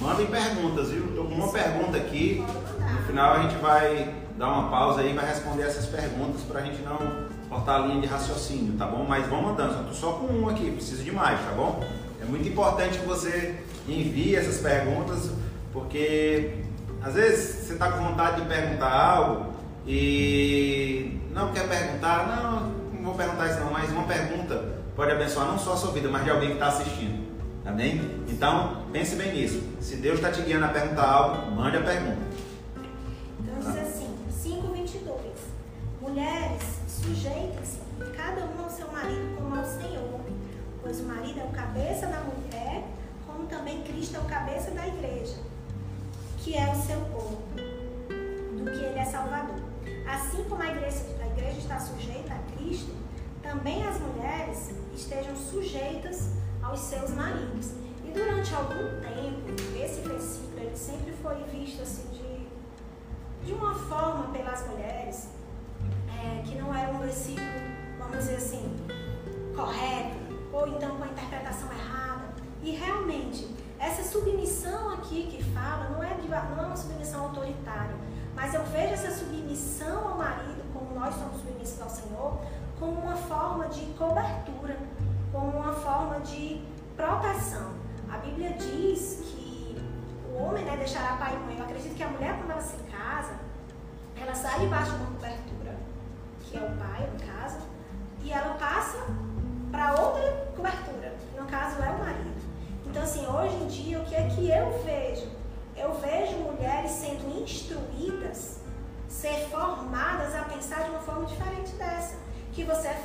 Mandem perguntas, viu? Estou com uma pergunta aqui. No final a gente vai dar uma pausa aí e vai responder essas perguntas para a gente não cortar a linha de raciocínio, tá bom? Mas vão mandando, só tô só com um aqui, preciso de mais, tá bom? É muito importante que você envie essas perguntas, porque às vezes você está com vontade de perguntar algo e não quer perguntar, não, não vou perguntar isso não, mas uma pergunta pode abençoar não só a sua vida, mas de alguém que está assistindo. Amém? Então, pense bem nisso. Se Deus está te guiando a perguntar algo, mande a pergunta. Então diz assim, 5,22. Mulheres, sujeitem-se, cada um ao seu marido como ao Senhor, pois o marido é o cabeça da mulher, como também Cristo é o cabeça da igreja, que é o seu corpo, do que ele é salvador. Assim como a igreja, a igreja está sujeita a Cristo, também as mulheres estejam sujeitas aos seus maridos. E durante algum tempo, esse versículo ele sempre foi visto assim de de uma forma pelas mulheres é, que não era um versículo, vamos dizer assim, correto, ou então com a interpretação errada. E realmente, essa submissão aqui que fala não é, de, não é uma submissão autoritária, mas eu vejo essa submissão ao marido, como nós somos submissos ao Senhor, como uma forma de cobertura, como uma forma de proteção. A Bíblia diz que o homem né, deixará pai e mãe. Eu acredito que a mulher, quando ela se casa, ela sai debaixo de uma cobertura, que é o pai, no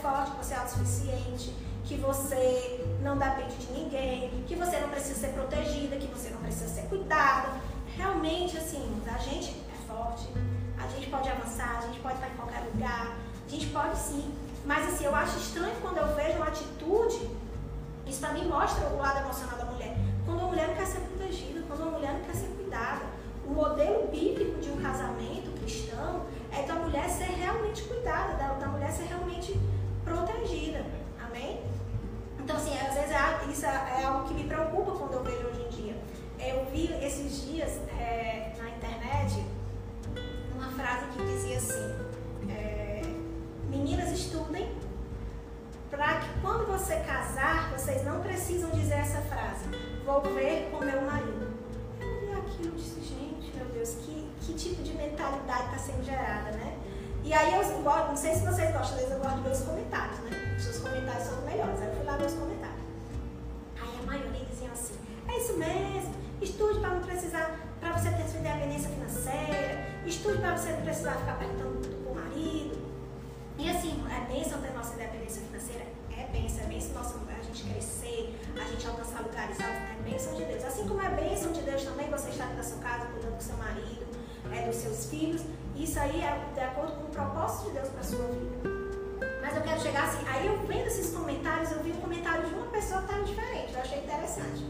forte, que você é autossuficiente, que você não depende de ninguém, que você não precisa ser protegida, que você não precisa ser cuidada. Realmente, assim, a gente é forte, a gente pode avançar, a gente pode estar em qualquer lugar, a gente pode sim. Mas assim, eu acho estranho quando eu vejo uma atitude, isso mim mostra o lado emocional da mulher. Quando a mulher não quer ser protegida, quando a mulher não quer ser cuidada. O modelo bíblico de um casamento cristão é da mulher ser realmente cuidada, da, da mulher ser realmente protegida. Amém? Então, assim, às vezes é, isso é algo que me preocupa quando eu vejo hoje em dia. Eu vi esses dias é, na internet uma frase que dizia assim: é, Meninas, estudem para que quando você casar, vocês não precisam dizer essa frase: Vou ver com meu marido. Eu vi aquilo e disse: Gente, meu Deus, que, que tipo de mentalidade está sendo gerada, né? E aí eu não sei se vocês gostam, vezes eu gosto de ver os comentários, né? Os seus comentários são os melhores. Aí eu fui lá ver os comentários. Aí a maioria dizia assim: É isso mesmo, estude para não precisar, para você ter sua independência financeira, estude para você não precisar ficar perguntando tudo pro marido. E assim, é bênção ter nossa independência financeira? É bênção, é bênção nossa, a gente crescer, a gente alcançar lugares altos, é bênção de Deus. Assim como é bênção de Deus também você estar na sua casa, cuidando do seu marido, é, dos seus filhos. Isso aí é de acordo com o propósito de Deus para sua vida. Mas eu quero chegar assim, aí eu vendo esses comentários, eu vi um comentário de uma pessoa que estava diferente, eu achei interessante.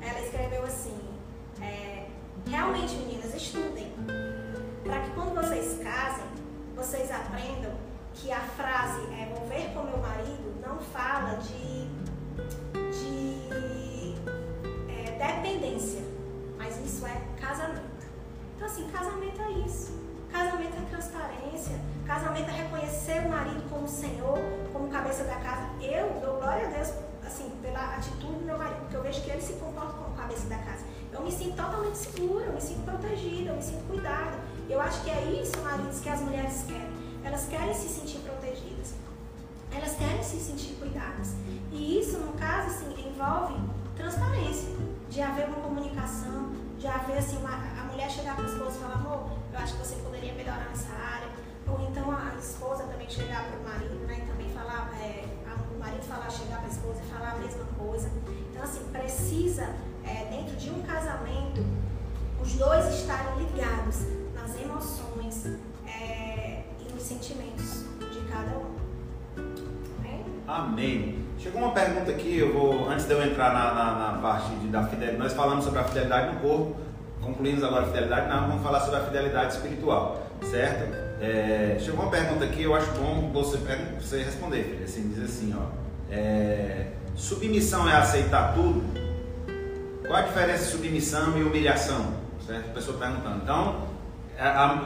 Ela escreveu assim, é, realmente meninas, estudem, para que quando vocês casem, vocês aprendam que a frase é vou ver com meu marido não fala de, de é, dependência, mas isso é casamento. Então assim, casamento é isso. Casamento é transparência. Casamento é reconhecer o marido como Senhor, como cabeça da casa. Eu dou glória a Deus, assim, pela atitude do meu marido, porque eu vejo que ele se comporta como cabeça da casa. Eu me sinto totalmente segura, eu me sinto protegida, eu me sinto cuidada. Eu acho que é isso, maridos, que as mulheres querem. Elas querem se sentir protegidas. Elas querem se sentir cuidadas. E isso, no caso, assim, envolve transparência, de haver uma comunicação, de haver assim, uma, a mulher chegar para o esposo e falar, amor, eu acho que você poderia melhorar nessa área. Ou então a esposa também chegar para o marido, né? E também falar, é, o marido falar, chegar para a esposa e falar a mesma coisa. Então, assim, precisa, é, dentro de um casamento, os dois estarem ligados nas emoções é, e nos sentimentos de cada um. Amém? Amém. Chegou uma pergunta aqui, eu vou, antes de eu entrar na, na, na parte de, da fidelidade, nós falamos sobre a fidelidade no corpo, concluímos agora a fidelidade, não, vamos falar sobre a fidelidade espiritual, certo? É, chegou uma pergunta aqui, eu acho bom você, você responder, filho, assim, diz assim, ó, é, submissão é aceitar tudo? Qual a diferença de submissão e humilhação? Certo? A pessoa perguntando. Então,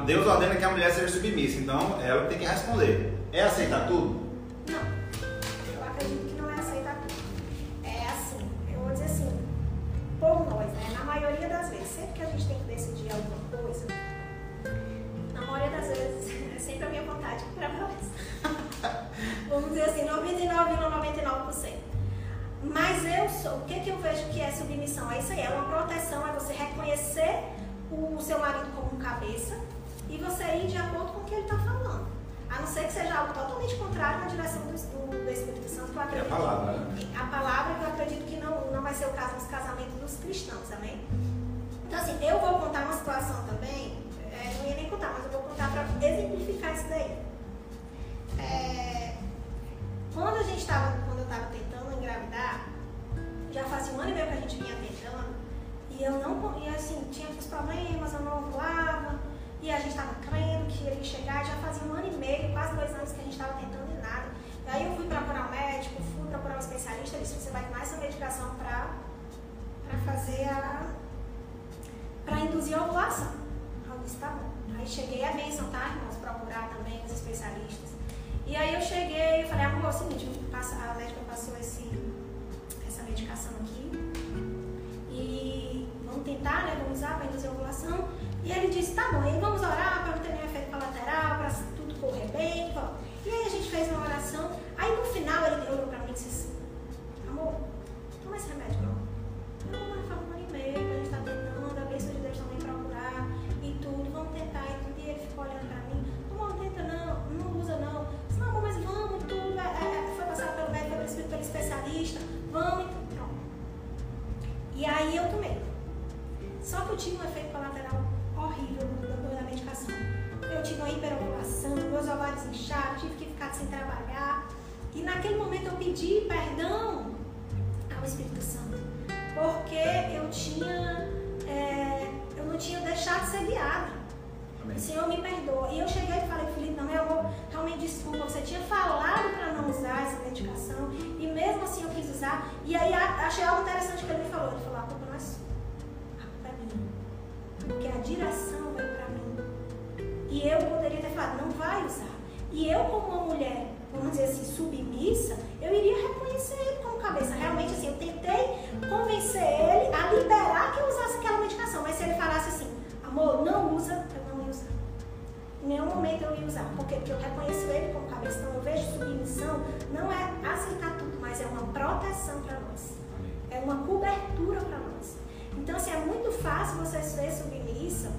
Deus ordena que a mulher seja submissa, então ela tem que responder. É aceitar tudo? Não. por nós, né? Na maioria das vezes, sempre que a gente tem que decidir alguma coisa, na maioria das vezes, é sempre a minha vontade que prevalece. Vamos dizer assim, 99,99%. Mas eu sou, o que, que eu vejo que é submissão? É isso aí, é uma proteção, é você reconhecer o seu marido como um cabeça e você ir de acordo com o que ele está falando. Ser que seja algo totalmente contrário na direção do, do, do Espírito Santo, que eu acredito. É a palavra, né? A palavra que eu acredito que não, não vai ser o caso nos casamentos dos cristãos, amém? Então, assim, eu vou contar uma situação também, é, não ia nem contar, mas eu vou contar para exemplificar isso daí. É, quando a gente estava, quando eu estava tentando engravidar, já fazia um ano e meio que a gente vinha tentando, e eu não, e assim, tinha os problemas, eu não ovulava, e a gente estava crendo que ia chegar, já fazia um ano e meio, quase dois anos que a gente estava tentando e nada. E aí eu fui procurar um médico, fui procurar um especialista, ele disse, você vai tomar essa medicação para fazer a. para induzir a ovulação. Eu disse, tá bom. Aí cheguei a bênção, tá, irmãos? Procurar também os especialistas. E aí eu cheguei e falei, amor, é o seguinte, a médica passou esse, essa medicação aqui. E vamos tentar, né? Vamos usar para induzir a ovulação. E ele disse, tá bom, e vamos orar para não ter nenhum efeito colateral, para tudo correr bem. Bom. E aí a gente fez uma oração. Aí no final ele olhou para mim e disse assim, amor, toma esse remédio não. Não, mas faz um ano e meio, a gente está tentando, a bênção de Deus também procurar e tudo, vamos tentar e tudo. E ele ficou olhando para mim, não, tenta não, não usa não. Disse, não, mas vamos, tudo, é, é, foi passado pelo médico, foi prescrito pelo especialista, vamos e tudo. E aí eu tomei. Só que eu tive um efeito colateral horrível da medicação. Eu tive uma hiperovulação, meus ovários inchados, tive que ficar sem trabalhar. E naquele momento eu pedi perdão ao Espírito Santo, porque eu tinha, é, eu não tinha deixado de ser guiada. Amém. O Senhor me perdoa. E eu cheguei e falei, Felipe, não, eu vou, realmente desculpa, você tinha falado para não usar essa medicação, e mesmo assim eu quis usar. E aí achei algo interessante que ele me falou. Ele falou, porque a direção veio para mim. E eu poderia ter falado, não vai usar. E eu, como uma mulher, vamos dizer assim, submissa, eu iria reconhecer ele como cabeça. Realmente, assim, eu tentei convencer ele a liberar que eu usasse aquela medicação. Mas se ele falasse assim, amor, não usa, eu não ia usar. Em nenhum momento eu ia usar. Por quê? Porque eu reconheço ele como cabeça. Então eu vejo submissão, não é aceitar tudo, mas é uma proteção para nós. É uma cobertura para nós. Então, assim, é muito fácil você ser submissa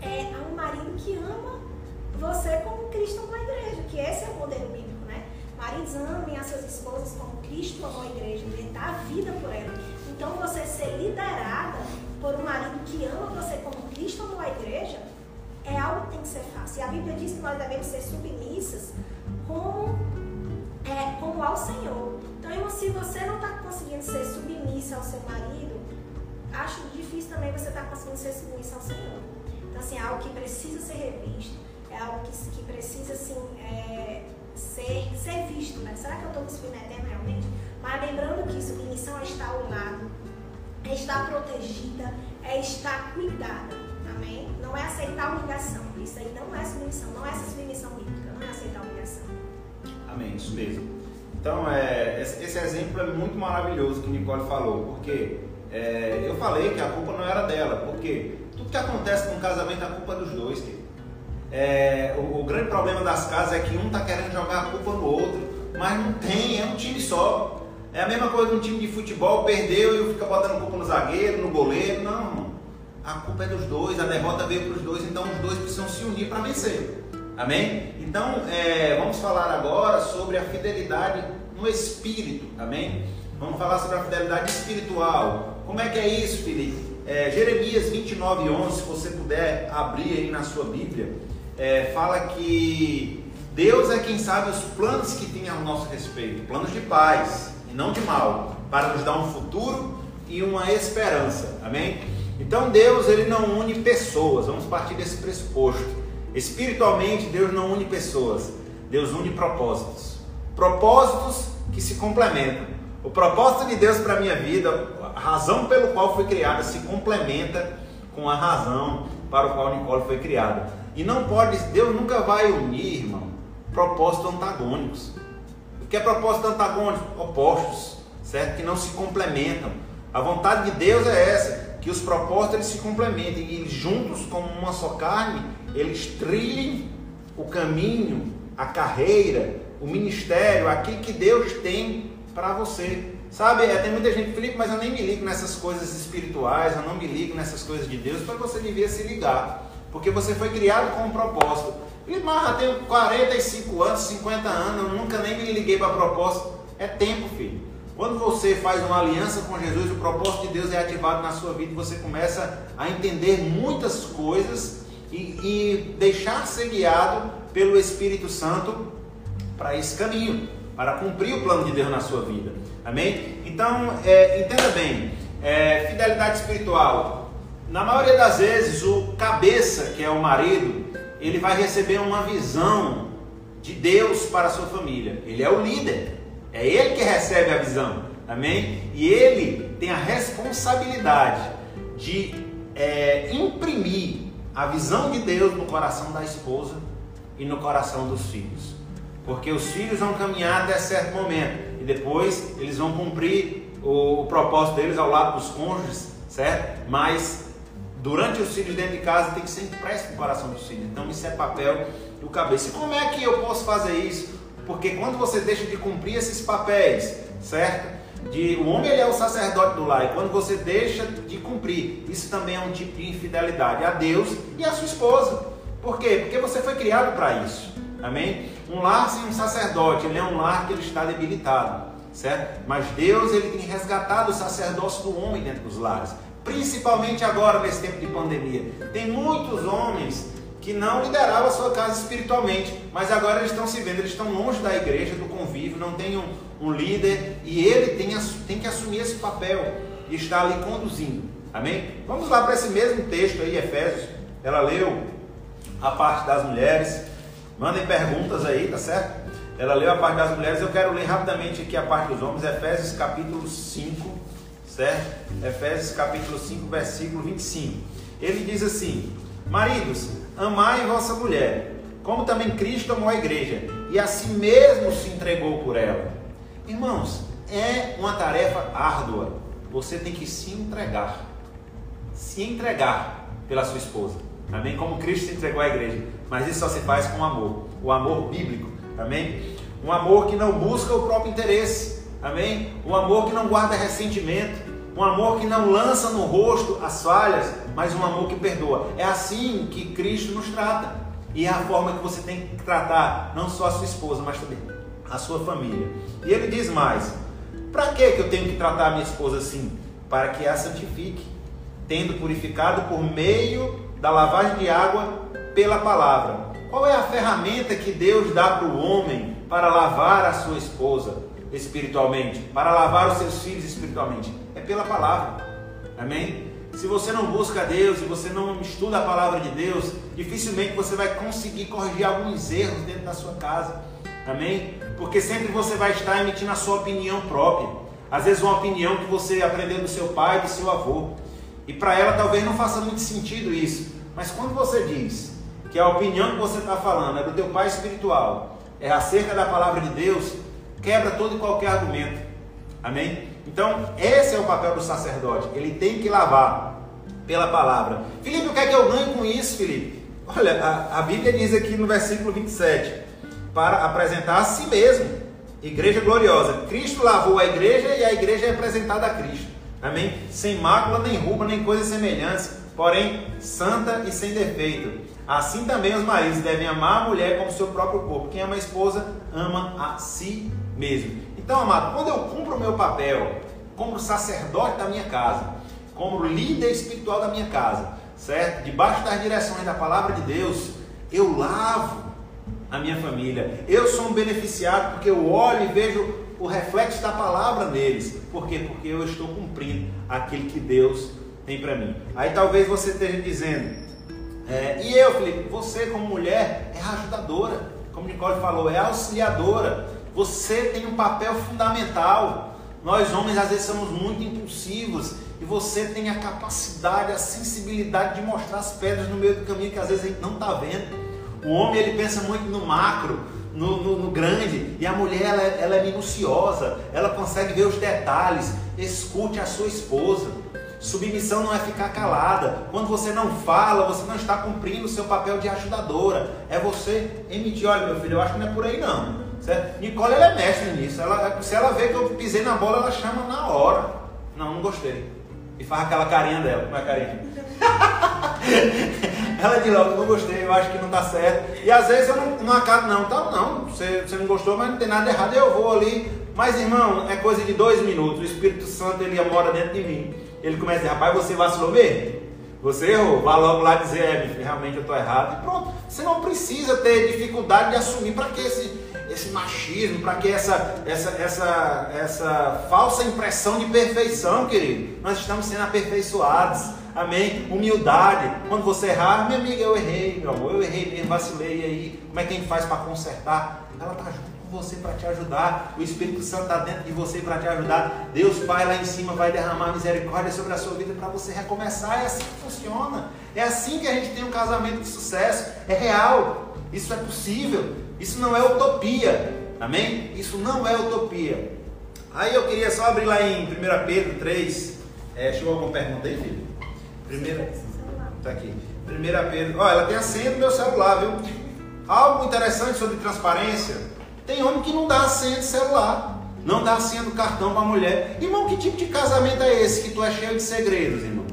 é, a um marido que ama você como Cristo amou a igreja, que esse é o modelo bíblico, né? Maridos amem as suas esposas como Cristo amou a igreja, ele dá a vida por ela. Então, você ser liderada por um marido que ama você como Cristo amou a igreja é algo que tem que ser fácil. E a Bíblia diz que nós devemos ser submissas como, é, como ao Senhor. Então, se você não está conseguindo ser submissa ao seu marido, acho difícil também você estar tá conseguindo ser submissa ao Senhor. Então, assim, é algo que precisa ser revisto, é algo que, que precisa, assim, é, ser, ser visto, né? Será que eu estou me submetendo realmente? Mas lembrando que submissão é estar ao lado, é estar protegida, é estar cuidada, amém? Não é aceitar obrigação, isso aí não é submissão, não é essa submissão bíblica, não é aceitar obrigação. Amém, isso mesmo. Então, é, esse exemplo é muito maravilhoso que Nicole falou, porque é, eu falei que a culpa não era dela, porque tudo que acontece com um casamento é culpa dos dois. É, o, o, grande problema das casas é que um está querendo jogar a culpa no outro, mas não tem, é um time só. É a mesma coisa que um time de futebol perdeu e fica botando culpa no zagueiro, no goleiro. Não, a culpa é dos dois, a derrota veio para os dois, então os dois precisam se unir para vencer. Amém? Então, é, vamos falar agora sobre a fidelidade no espírito. Amém? Vamos falar sobre a fidelidade espiritual. Como é que é isso, Felipe? É, Jeremias 29, 11, se você puder abrir aí na sua Bíblia, é, fala que Deus é quem sabe os planos que tem ao nosso respeito, planos de paz e não de mal, para nos dar um futuro e uma esperança. Amém? Então Deus ele não une pessoas. Vamos partir desse pressuposto. Espiritualmente Deus não une pessoas. Deus une propósitos. Propósitos que se complementam. O propósito de Deus para a minha vida, a razão pelo qual foi criada, se complementa com a razão para o qual Nicole foi criada. E não pode, Deus nunca vai unir, irmão, propósitos antagônicos. O que é propósito antagônico? Opostos, certo? Que não se complementam. A vontade de Deus é essa, que os propósitos eles se complementem e juntos como uma só carne, eles trilhem o caminho, a carreira, o ministério, aquilo que Deus tem para você. Sabe, é, tem muita gente, Felipe, mas eu nem me ligo nessas coisas espirituais, eu não me ligo nessas coisas de Deus, mas você devia se ligar, porque você foi criado com um propósito. E, mas eu tenho 45 anos, 50 anos, eu nunca nem me liguei para propósito. É tempo, filho. Quando você faz uma aliança com Jesus, o propósito de Deus é ativado na sua vida e você começa a entender muitas coisas e, e deixar ser guiado pelo Espírito Santo para esse caminho, para cumprir o plano de Deus na sua vida. Amém? Então, é, entenda bem, é, fidelidade espiritual. Na maioria das vezes, o cabeça, que é o marido, ele vai receber uma visão de Deus para a sua família. Ele é o líder. É ele que recebe a visão. Amém? E ele tem a responsabilidade de é, imprimir a visão de Deus no coração da esposa e no coração dos filhos. Porque os filhos vão caminhar até certo momento e depois eles vão cumprir o, o propósito deles ao lado dos cônjuges, certo? Mas durante os filhos dentro de casa tem que ser impresso no coração dos filhos. Então isso é papel do cabeça. E como é que eu posso fazer isso? Porque quando você deixa de cumprir esses papéis, certo? De, o homem ele é o sacerdote do lar, e quando você deixa de cumprir, isso também é um tipo de infidelidade a Deus e a sua esposa. Por quê? Porque você foi criado para isso. Amém? Um lar sem um sacerdote, ele é um lar que ele está debilitado, certo? Mas Deus ele tem resgatado o sacerdócio do homem dentro dos lares, principalmente agora nesse tempo de pandemia. Tem muitos homens que não lideravam a sua casa espiritualmente, mas agora eles estão se vendo, eles estão longe da igreja, do convívio, não tem um, um líder e ele tem, tem que assumir esse papel e estar ali conduzindo. Amém? Vamos lá para esse mesmo texto aí, Efésios. Ela leu a parte das mulheres. Mandem perguntas aí, tá certo? Ela leu a parte das mulheres, eu quero ler rapidamente aqui a parte dos homens, Efésios capítulo 5, certo? Efésios capítulo 5, versículo 25. Ele diz assim: Maridos, amai vossa mulher, como também Cristo amou a igreja, e a si mesmo se entregou por ela. Irmãos, é uma tarefa árdua. Você tem que se entregar. Se entregar pela sua esposa. Amém? Como Cristo se entregou à igreja. Mas isso só se faz com amor. O amor bíblico. Amém? Um amor que não busca o próprio interesse. Amém? Um amor que não guarda ressentimento. Um amor que não lança no rosto as falhas, mas um amor que perdoa. É assim que Cristo nos trata. E é a forma que você tem que tratar não só a sua esposa, mas também a sua família. E ele diz mais: para que eu tenho que tratar a minha esposa assim? Para que a santifique, tendo purificado por meio da lavagem de água pela palavra. Qual é a ferramenta que Deus dá para o homem para lavar a sua esposa espiritualmente, para lavar os seus filhos espiritualmente? É pela palavra. Amém? Se você não busca Deus, se você não estuda a palavra de Deus, dificilmente você vai conseguir corrigir alguns erros dentro da sua casa. Amém? Porque sempre você vai estar emitindo a sua opinião própria. Às vezes uma opinião que você aprendeu do seu pai, do seu avô. E para ela talvez não faça muito sentido isso. Mas quando você diz que a opinião que você está falando é do teu pai espiritual, é acerca da palavra de Deus, quebra todo e qualquer argumento. Amém? Então, esse é o papel do sacerdote. Ele tem que lavar pela palavra. Felipe, o que é que eu ganho com isso, Felipe? Olha, a, a Bíblia diz aqui no versículo 27, para apresentar a si mesmo, igreja gloriosa. Cristo lavou a igreja e a igreja é apresentada a Cristo. Amém? Sem mácula, nem ruba, nem coisa semelhante, porém santa e sem defeito. Assim também os maridos devem amar a mulher como seu próprio corpo. Quem ama a esposa, ama a si mesmo. Então, amado, quando eu cumpro o meu papel como sacerdote da minha casa, como líder espiritual da minha casa, certo? Debaixo das direções da palavra de Deus, eu lavo a minha família. Eu sou um beneficiado porque eu olho e vejo o reflexo da palavra neles. Por quê? Porque eu estou cumprindo aquilo que Deus tem para mim. Aí talvez você esteja dizendo, é, e eu, Felipe, você como mulher é ajudadora, como Nicole falou, é auxiliadora. Você tem um papel fundamental. Nós homens às vezes somos muito impulsivos e você tem a capacidade, a sensibilidade de mostrar as pedras no meio do caminho que às vezes a gente não está vendo. O homem ele pensa muito no macro, no, no, no grande, e a mulher ela, é, ela é minuciosa, ela consegue ver os detalhes. Escute a sua esposa. Submissão não é ficar calada. Quando você não fala, você não está cumprindo o seu papel de ajudadora. É você emitir, olha meu filho, eu acho que não é por aí não. Certo? Nicole ela é mestre nisso. Ela, se ela vê que eu pisei na bola, ela chama na hora. Não, não gostei. E faz aquela carinha dela. Como é a carinha? ela diz logo, não gostei, eu acho que não está certo. E às vezes eu não, não acato, não, tá, não, você, você não gostou, mas não tem nada errado, eu vou ali. Mas irmão, é coisa de dois minutos. O Espírito Santo ele mora dentro de mim. Ele começa a dizer, rapaz, você vacilou mesmo? Você errou, vá logo lá dizer, é, realmente eu estou errado. E pronto, você não precisa ter dificuldade de assumir para que esse esse machismo, para que essa, essa, essa, essa falsa impressão de perfeição, querido. Nós estamos sendo aperfeiçoados. Amém? Humildade. Quando você errar, minha amiga, eu errei, meu amor, eu errei mesmo, vacilei aí. Como é que a gente faz para consertar? Ela está junto com você para te ajudar. O Espírito Santo está dentro de você para te ajudar. Deus Pai lá em cima vai derramar misericórdia sobre a sua vida para você recomeçar. É assim que funciona. É assim que a gente tem um casamento de sucesso. É real. Isso é possível. Isso não é utopia. Amém? Isso não é utopia. Aí eu queria só abrir lá em 1 Pedro 3. É, chegou alguma pergunta aí, filho? Primeira. Tá aqui. 1 Pedro. Ó, ela tem a senha do meu celular, viu? Algo interessante sobre transparência. Tem homem que não dá a senha de celular. Não dá a senha do cartão para a mulher. Irmão, que tipo de casamento é esse que tu é cheio de segredos, irmão?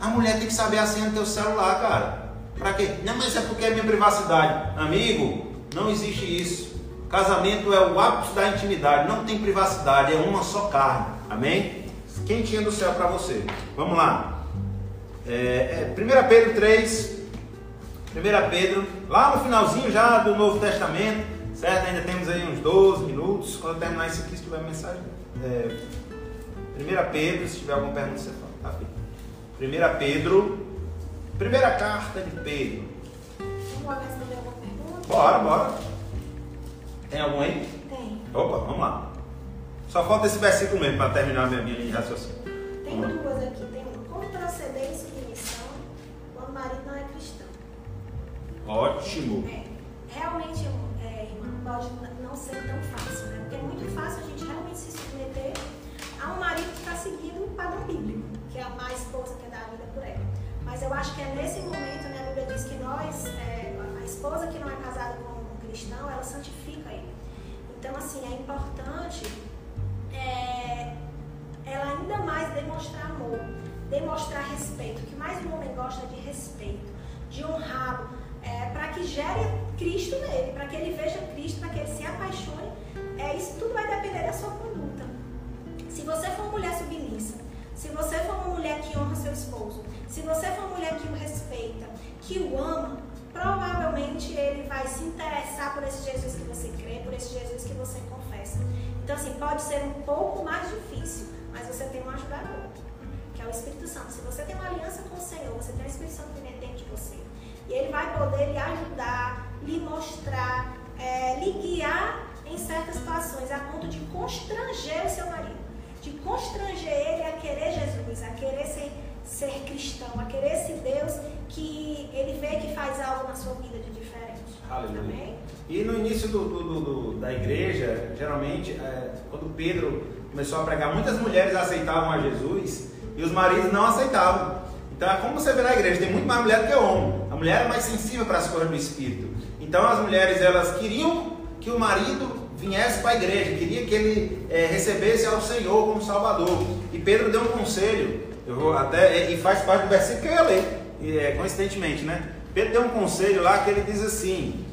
A mulher tem que saber a senha do teu celular, cara. Pra quê? Não, mas é porque é minha privacidade. Amigo, não existe isso. Casamento é o ápice da intimidade, não tem privacidade, é uma só carne. Amém? Quentinha do céu para você. Vamos lá. É, é, 1 Pedro 3. 1 Pedro, lá no finalzinho já do Novo Testamento, certo? Ainda temos aí uns 12 minutos. Quando eu terminar isso aqui, se tiver mensagem. É, 1 Pedro, se tiver alguma pergunta, você fala. Tá, 1 Pedro, primeira carta de Pedro. Vamos responder alguma pergunta? Bora, bora. Tem algum aí? Tem. Opa, vamos lá. Só falta esse versículo mesmo para terminar a minha linha de raciocínio. Tem duas aqui. Tem uma. Como proceder em submissão quando o marido não é cristão? Ótimo. É, realmente, é, pode não ser tão fácil, né? Porque é muito fácil a gente realmente se submeter a um marido que está seguindo o padrão bíblico, que é a esposa, que é dar a vida por ela. Mas eu acho que é nesse momento, né, a Bíblia diz que nós, é, a esposa que não é casada com um cristão, ela santifica ele. Então, assim, é importante é, ela ainda mais demonstrar amor, demonstrar respeito. O que mais o homem gosta é de respeito, de honrá-lo, é, para que gere Cristo nele, para que ele veja Cristo, para que ele se apaixone. É, isso tudo vai depender da sua conduta. Se você for uma mulher submissa, se você for uma mulher que honra seu esposo, se você for uma mulher que o respeita, que o ama, provavelmente ele vai se interessar por esse Jesus que você crê, por esse Jesus que você confessa. Então, assim, pode ser um pouco mais difícil, mas você tem um ajudador, que é o Espírito Santo. Se você tem uma aliança com o Senhor, você tem o Espírito Santo dentro de você. E ele vai poder lhe ajudar, lhe mostrar, é, lhe guiar em certas situações, a ponto de constranger o seu marido, de constranger ele a querer Jesus, a querer ser, ser cristão, a querer esse Deus que ele vê que faz algo na sua vida de diferente. Aleluia. Amém? E no início do, do- do- da igreja, geralmente, é, quando Pedro começou a pregar, muitas mulheres aceitavam a Jesus e os maridos não aceitavam. Então, é como você vê na igreja, tem muito mais mulher do que homem. Mulher é mais sensível para as coisas do Espírito. Então, as mulheres, elas queriam que o marido viesse para a igreja, queria que ele é, recebesse ao Senhor como Salvador. E Pedro deu um conselho, eu vou até, e faz parte do versículo que eu ia ler, e, é, coincidentemente, né? Pedro deu um conselho lá que ele diz assim,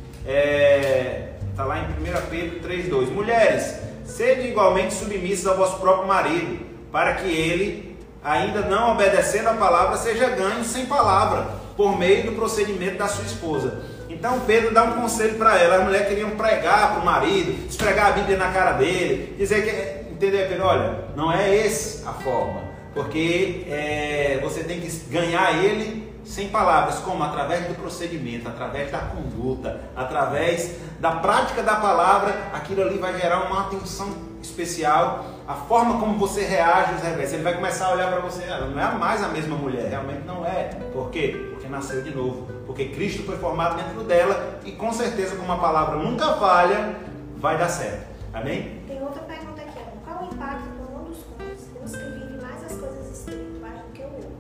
está lá em 1 Pedro 3,2: Mulheres, sede igualmente submissas ao vosso próprio marido, para que ele, ainda não obedecendo a palavra, seja ganho sem palavra, por meio do procedimento da sua esposa. Então Pedro dá um conselho para ela. As mulheres queriam pregar para o marido, esfregar a Bíblia na cara dele, dizer que. Entendeu, Pedro? Olha, não é essa a forma. Porque é, você tem que ganhar ele sem palavras, como através do procedimento, através da conduta, através da prática da palavra, aquilo ali vai gerar uma atenção especial, a forma como você reage aos revés. Ele vai começar a olhar para você, ela não é mais a mesma mulher, realmente não é. Por quê? Porque nasceu de novo, porque Cristo foi formado dentro dela e com certeza, como a palavra nunca falha, vai dar certo. Amém? Tem outra pergunta aqui, qual o impacto do um dos cônjuges os que vivem mais as coisas espirituais do que o outro?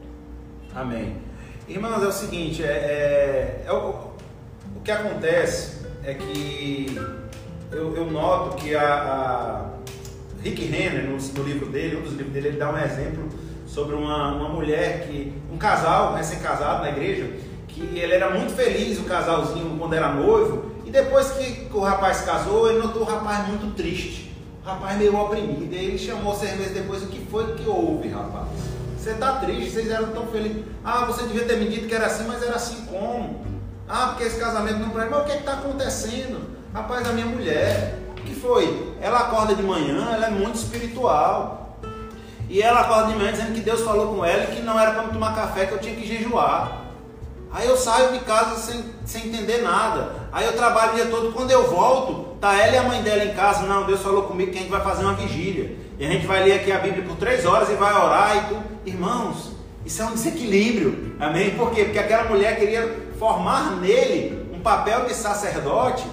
Amém. Irmãos, é o seguinte, é, é, é o, o, que acontece é que eu, eu noto que a, a Rick Renner, no, no, livro dele, um dos livros dele, ele dá um exemplo sobre uma, uma mulher que, um casal, recém-casado na igreja, que ele era muito feliz, o casalzinho, quando era noivo, e depois que o rapaz casou, ele notou o rapaz muito triste, o rapaz meio oprimido, e ele chamou seis meses depois, o que foi que houve, rapaz? Você está triste, vocês eram tão felizes. Ah, você devia ter me dito que era assim, mas era assim como? Ah, porque esse casamento não presta. Mas o que é está acontecendo? Rapaz, a minha mulher, o que foi? Ela acorda de manhã, ela é muito espiritual. E ela acorda de manhã dizendo que Deus falou com ela e que não era para me tomar café, que eu tinha que jejuar. Aí eu saio de casa sem, sem entender nada. Aí eu trabalho o dia todo. Quando eu volto, tá ela e a mãe dela em casa. Não, Deus falou comigo que a gente vai fazer uma vigília. E a gente vai ler aqui a Bíblia por três horas e vai orar e tudo. Irmãos, isso é um desequilíbrio. Amém? Por quê? Porque aquela mulher queria formar nele um papel de sacerdote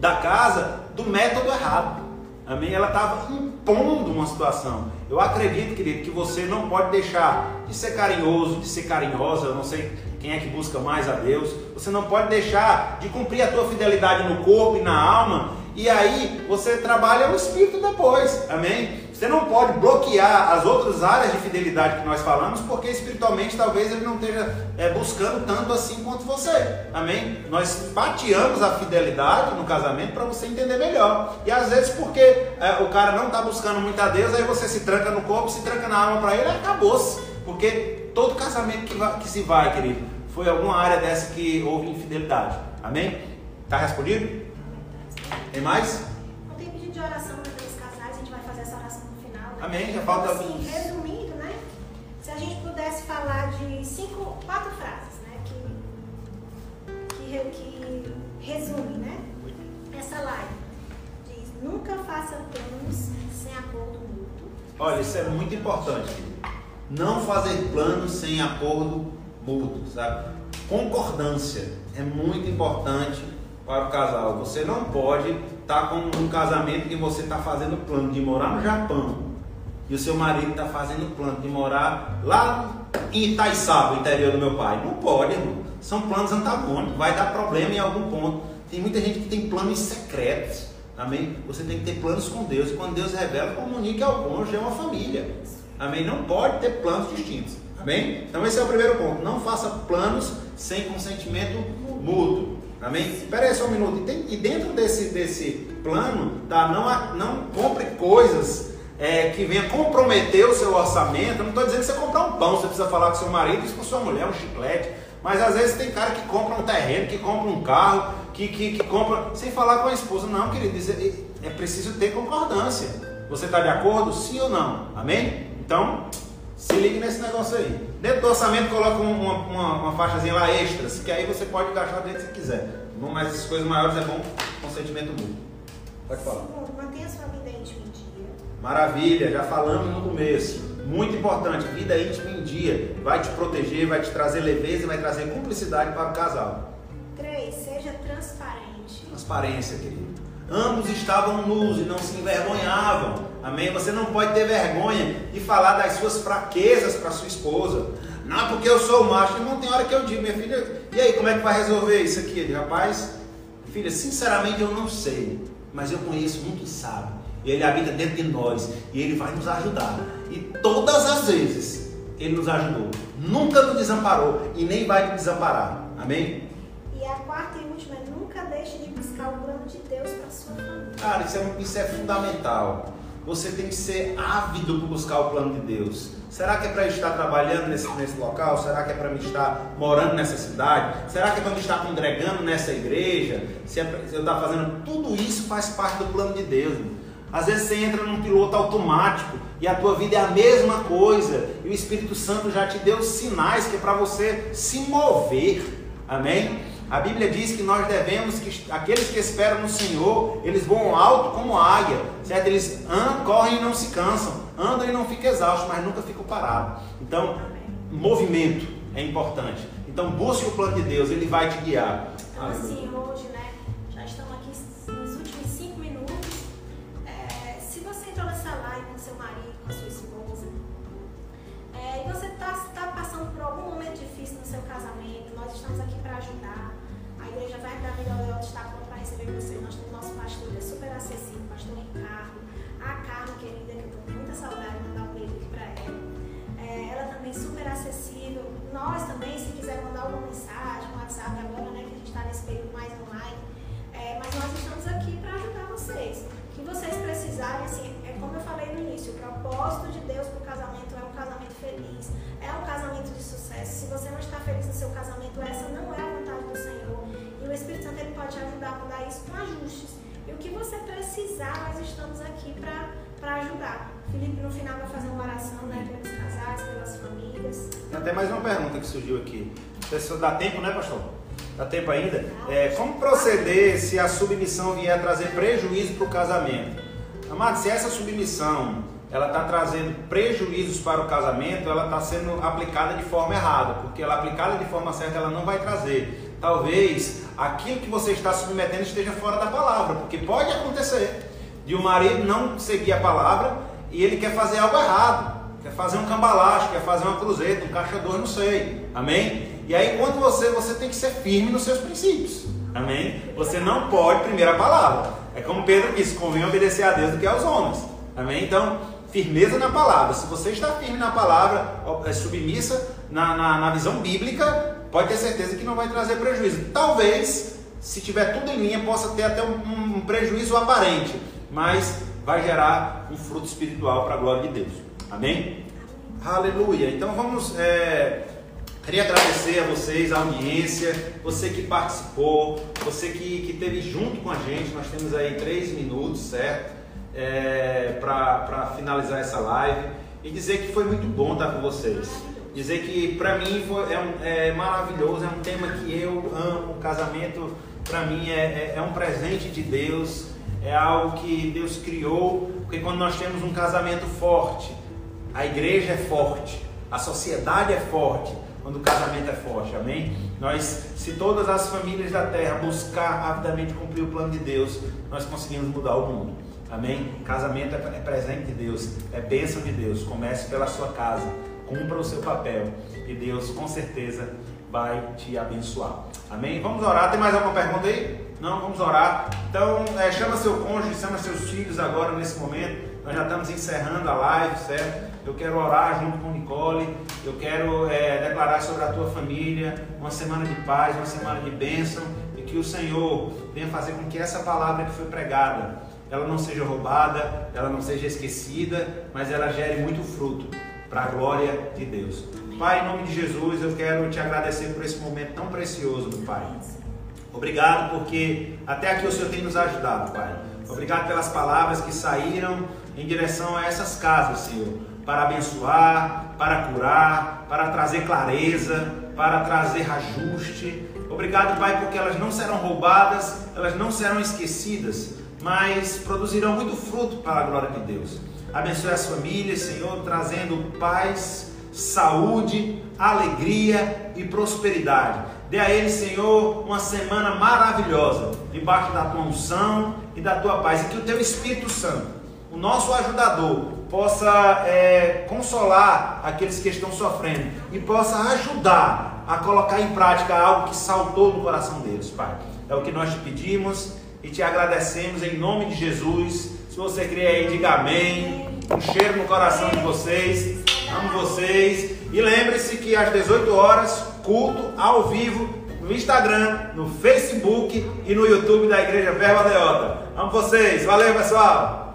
da casa do método errado. Amém? Ela estava impondo uma situação. Eu acredito, querido, que você não pode deixar de ser carinhoso, de ser carinhosa. Eu não sei quem é que busca mais a Deus. Você não pode deixar de cumprir a tua fidelidade no corpo e na alma. E aí você trabalha o espírito depois. Amém? Você não pode bloquear as outras áreas de fidelidade que nós falamos, porque espiritualmente talvez ele não esteja é, buscando tanto assim quanto você. Amém? Nós fatiamos a fidelidade no casamento para você entender melhor. E às vezes porque é, o cara não está buscando muito a Deus, aí você se tranca no corpo, se tranca na alma para ele, acabou-se. Porque todo casamento que, vai, que se vai, querido, foi alguma área dessa que houve infidelidade. Amém? Está respondido? Tem mais? Não tem pedido de oração Amém? Já falta então, assim, resumindo, né? Se a gente pudesse falar de cinco, quatro frases, né? Que, que, que resume, né? Essa live. Diz, nunca faça planos sem acordo mútuo. Olha, isso é muito importante. Não fazer planos sem acordo mútuo, sabe? Concordância é muito importante para o casal. Você não pode estar tá com um casamento que você está fazendo plano de morar no Japão e o seu marido está fazendo plano de morar lá em Itaiçaba, interior do meu pai. Não pode, irmão. São planos antagônicos, vai dar problema em algum ponto. Tem muita gente que tem planos secretos. Amém? Você tem que ter planos com Deus. E quando Deus revela, comunique ao cônjuge, é uma família. Amém? Não pode ter planos distintos. Amém? Então esse é o primeiro ponto. Não faça planos sem consentimento mútuo. Amém? Espera aí só um minuto. E dentro desse, desse plano, tá? não, não compre coisas é, que venha comprometer o seu orçamento. Eu não estou dizendo que você comprar um pão, você precisa falar com seu marido, isso com sua mulher, um chiclete. Mas às vezes tem cara que compra um terreno, que compra um carro, que, que, que compra sem falar com a esposa. Não, querido, é preciso ter concordância. Você está de acordo? Sim ou não? Amém? Então, se ligue nesse negócio aí. Dentro do orçamento, coloca uma, uma, uma faixazinha lá extras, que aí você pode gastar dentro se quiser. Mas essas coisas maiores é bom consentimento mútuo. Pode falar. Mantenha sua vida Maravilha, já falamos no começo. Muito importante, vida íntima em dia. Vai te proteger, vai te trazer leveza e vai trazer cumplicidade para o casal. 3. Seja transparente. Transparência, querido. Ambos estavam nus e não se envergonhavam. Amém? Você não pode ter vergonha de falar das suas fraquezas para sua esposa. Não, porque eu sou macho. Irmão, tem hora que eu digo, minha filha, e aí, como é que vai resolver isso aqui? Ele, rapaz, filha, sinceramente eu não sei, mas eu conheço um que sabe. Ele habita dentro de nós e ele vai nos ajudar. E todas as vezes ele nos ajudou. Nunca nos desamparou e nem vai nos desamparar. Amém? E a quarta e última é nunca deixe de buscar o plano de Deus para sua família. Cara, isso é, isso é fundamental. você tem que ser ávido por buscar o plano de Deus. Será que é para estar trabalhando nesse, nesse local? Será que é para me estar morando nessa cidade? Será que é para me estar congregando nessa igreja? Se, é pra, se eu estar fazendo tudo isso faz parte do plano de Deus. Às vezes você entra num piloto automático e a tua vida é a mesma coisa. E o Espírito Santo já te deu sinais que é para você se mover. Amém? A Bíblia diz que nós devemos, que aqueles que esperam no Senhor, eles voam alto como águia, certo? Eles andam, correm e não se cansam, andam e não ficam exaustos, mas nunca ficam parados. Então, movimento é importante. Então, busque o plano de Deus, ele vai te guiar. Então, estamos aqui para ajudar igreja vai dar melhor está pronto para receber você. Nós temos nosso pastor, ele é super acessível, pastor Ricardo. A Carla, querida, que eu estou com muita saudade de mandar um beijo aqui para ela. É, ela também super acessível. Nós também, se quiser mandar alguma mensagem, um WhatsApp agora, né, que a gente está nesse período mais online. É, mas nós estamos aqui para ajudar vocês. O que vocês precisarem, assim, é como eu falei no início, o propósito de Deus para o casamento casamento feliz, é um casamento de sucesso. Se você não está feliz no seu casamento, essa não é a vontade do Senhor. E o Espírito Santo ele pode te ajudar a mudar isso com ajustes. E o que você precisar, nós estamos aqui para ajudar. Felipe, no final, vai fazer uma oração né, pelos casais, pelas famílias. Tem até mais uma pergunta que surgiu aqui. Se dá tempo, né, pastor? Dá tempo ainda? É, como proceder se a submissão vier a trazer prejuízo para o casamento? Amado, se essa submissão ela está trazendo prejuízos para o casamento, ela está sendo aplicada de forma errada, porque ela aplicada de forma certa ela não vai trazer. Talvez aquilo que você está submetendo esteja fora da palavra, porque pode acontecer de um marido não seguir a palavra e ele quer fazer algo errado, quer fazer um cambalacho, quer fazer uma cruzeta, um caixador, não sei. Amém? E aí, quando você, você tem que ser firme nos seus princípios. Amém? Você não pode, primeira palavra. É como Pedro disse: convém obedecer a Deus do que aos homens. Amém? Então, firmeza na palavra. Se você está firme na palavra, é submissa na, na, na visão bíblica, pode ter certeza que não vai trazer prejuízo. Talvez, se tiver tudo em linha, possa ter até um, um prejuízo aparente, mas vai gerar um fruto espiritual para a glória de Deus. Amém? Aleluia. Então vamos. É, queria agradecer a vocês, a audiência, você que participou, você que, que esteve junto com a gente. Nós temos aí três minutos, certo? É, para finalizar essa live e dizer que foi muito bom estar com vocês dizer que para mim foi, é, um, é, maravilhoso, é um tema que eu amo. Casamento para mim é, é, é, um presente de Deus, é algo que Deus criou, porque quando nós temos um casamento forte, a igreja é forte, a sociedade é forte. Quando o casamento é forte, amém? Nós, se todas as famílias da terra buscar rapidamente cumprir o plano de Deus, nós conseguimos mudar o mundo. Amém? Casamento é, é presente de Deus, é bênção de Deus. Comece pela sua casa cumpra o seu papel e Deus com certeza vai te abençoar. Amém? Vamos orar. Tem mais alguma pergunta aí? Não? Vamos orar. Então, é, chama seu cônjuge, chama seus filhos agora nesse momento. Nós já estamos encerrando a live, certo? Eu quero orar junto com Nicole. Eu quero é, declarar sobre a tua família uma semana de paz, uma semana de bênção. E que o Senhor venha fazer com que essa palavra que foi pregada, ela não seja roubada, ela não seja esquecida, mas ela gere muito fruto para a glória de Deus. Pai, em nome de Jesus, eu quero te agradecer por esse momento tão precioso, meu Pai. Obrigado porque até aqui o Senhor tem nos ajudado, Pai. Obrigado pelas palavras que saíram em direção a essas casas, Senhor, para abençoar, para curar, para trazer clareza, para trazer ajuste. Obrigado, Pai, porque elas não serão roubadas, elas não serão esquecidas, mas produzirão muito fruto para a glória de Deus. Abençoe as famílias, Senhor, trazendo paz, saúde, alegria e prosperidade. Dê a eles, Senhor, uma semana maravilhosa, debaixo da tua unção e da tua paz. E que o teu Espírito Santo, o nosso ajudador, possa é, consolar aqueles que estão sofrendo e possa ajudar a colocar em prática algo que saltou no coração deles, Pai. É o que nós te pedimos e te agradecemos em nome de Jesus. Se você crê aí, diga amém. Um cheiro no coração de vocês. Amo vocês. E lembre-se que às 18 horas, culto ao vivo no Instagram, no Facebook e no YouTube da Igreja Verba Leota. Amo vocês. Valeu, pessoal.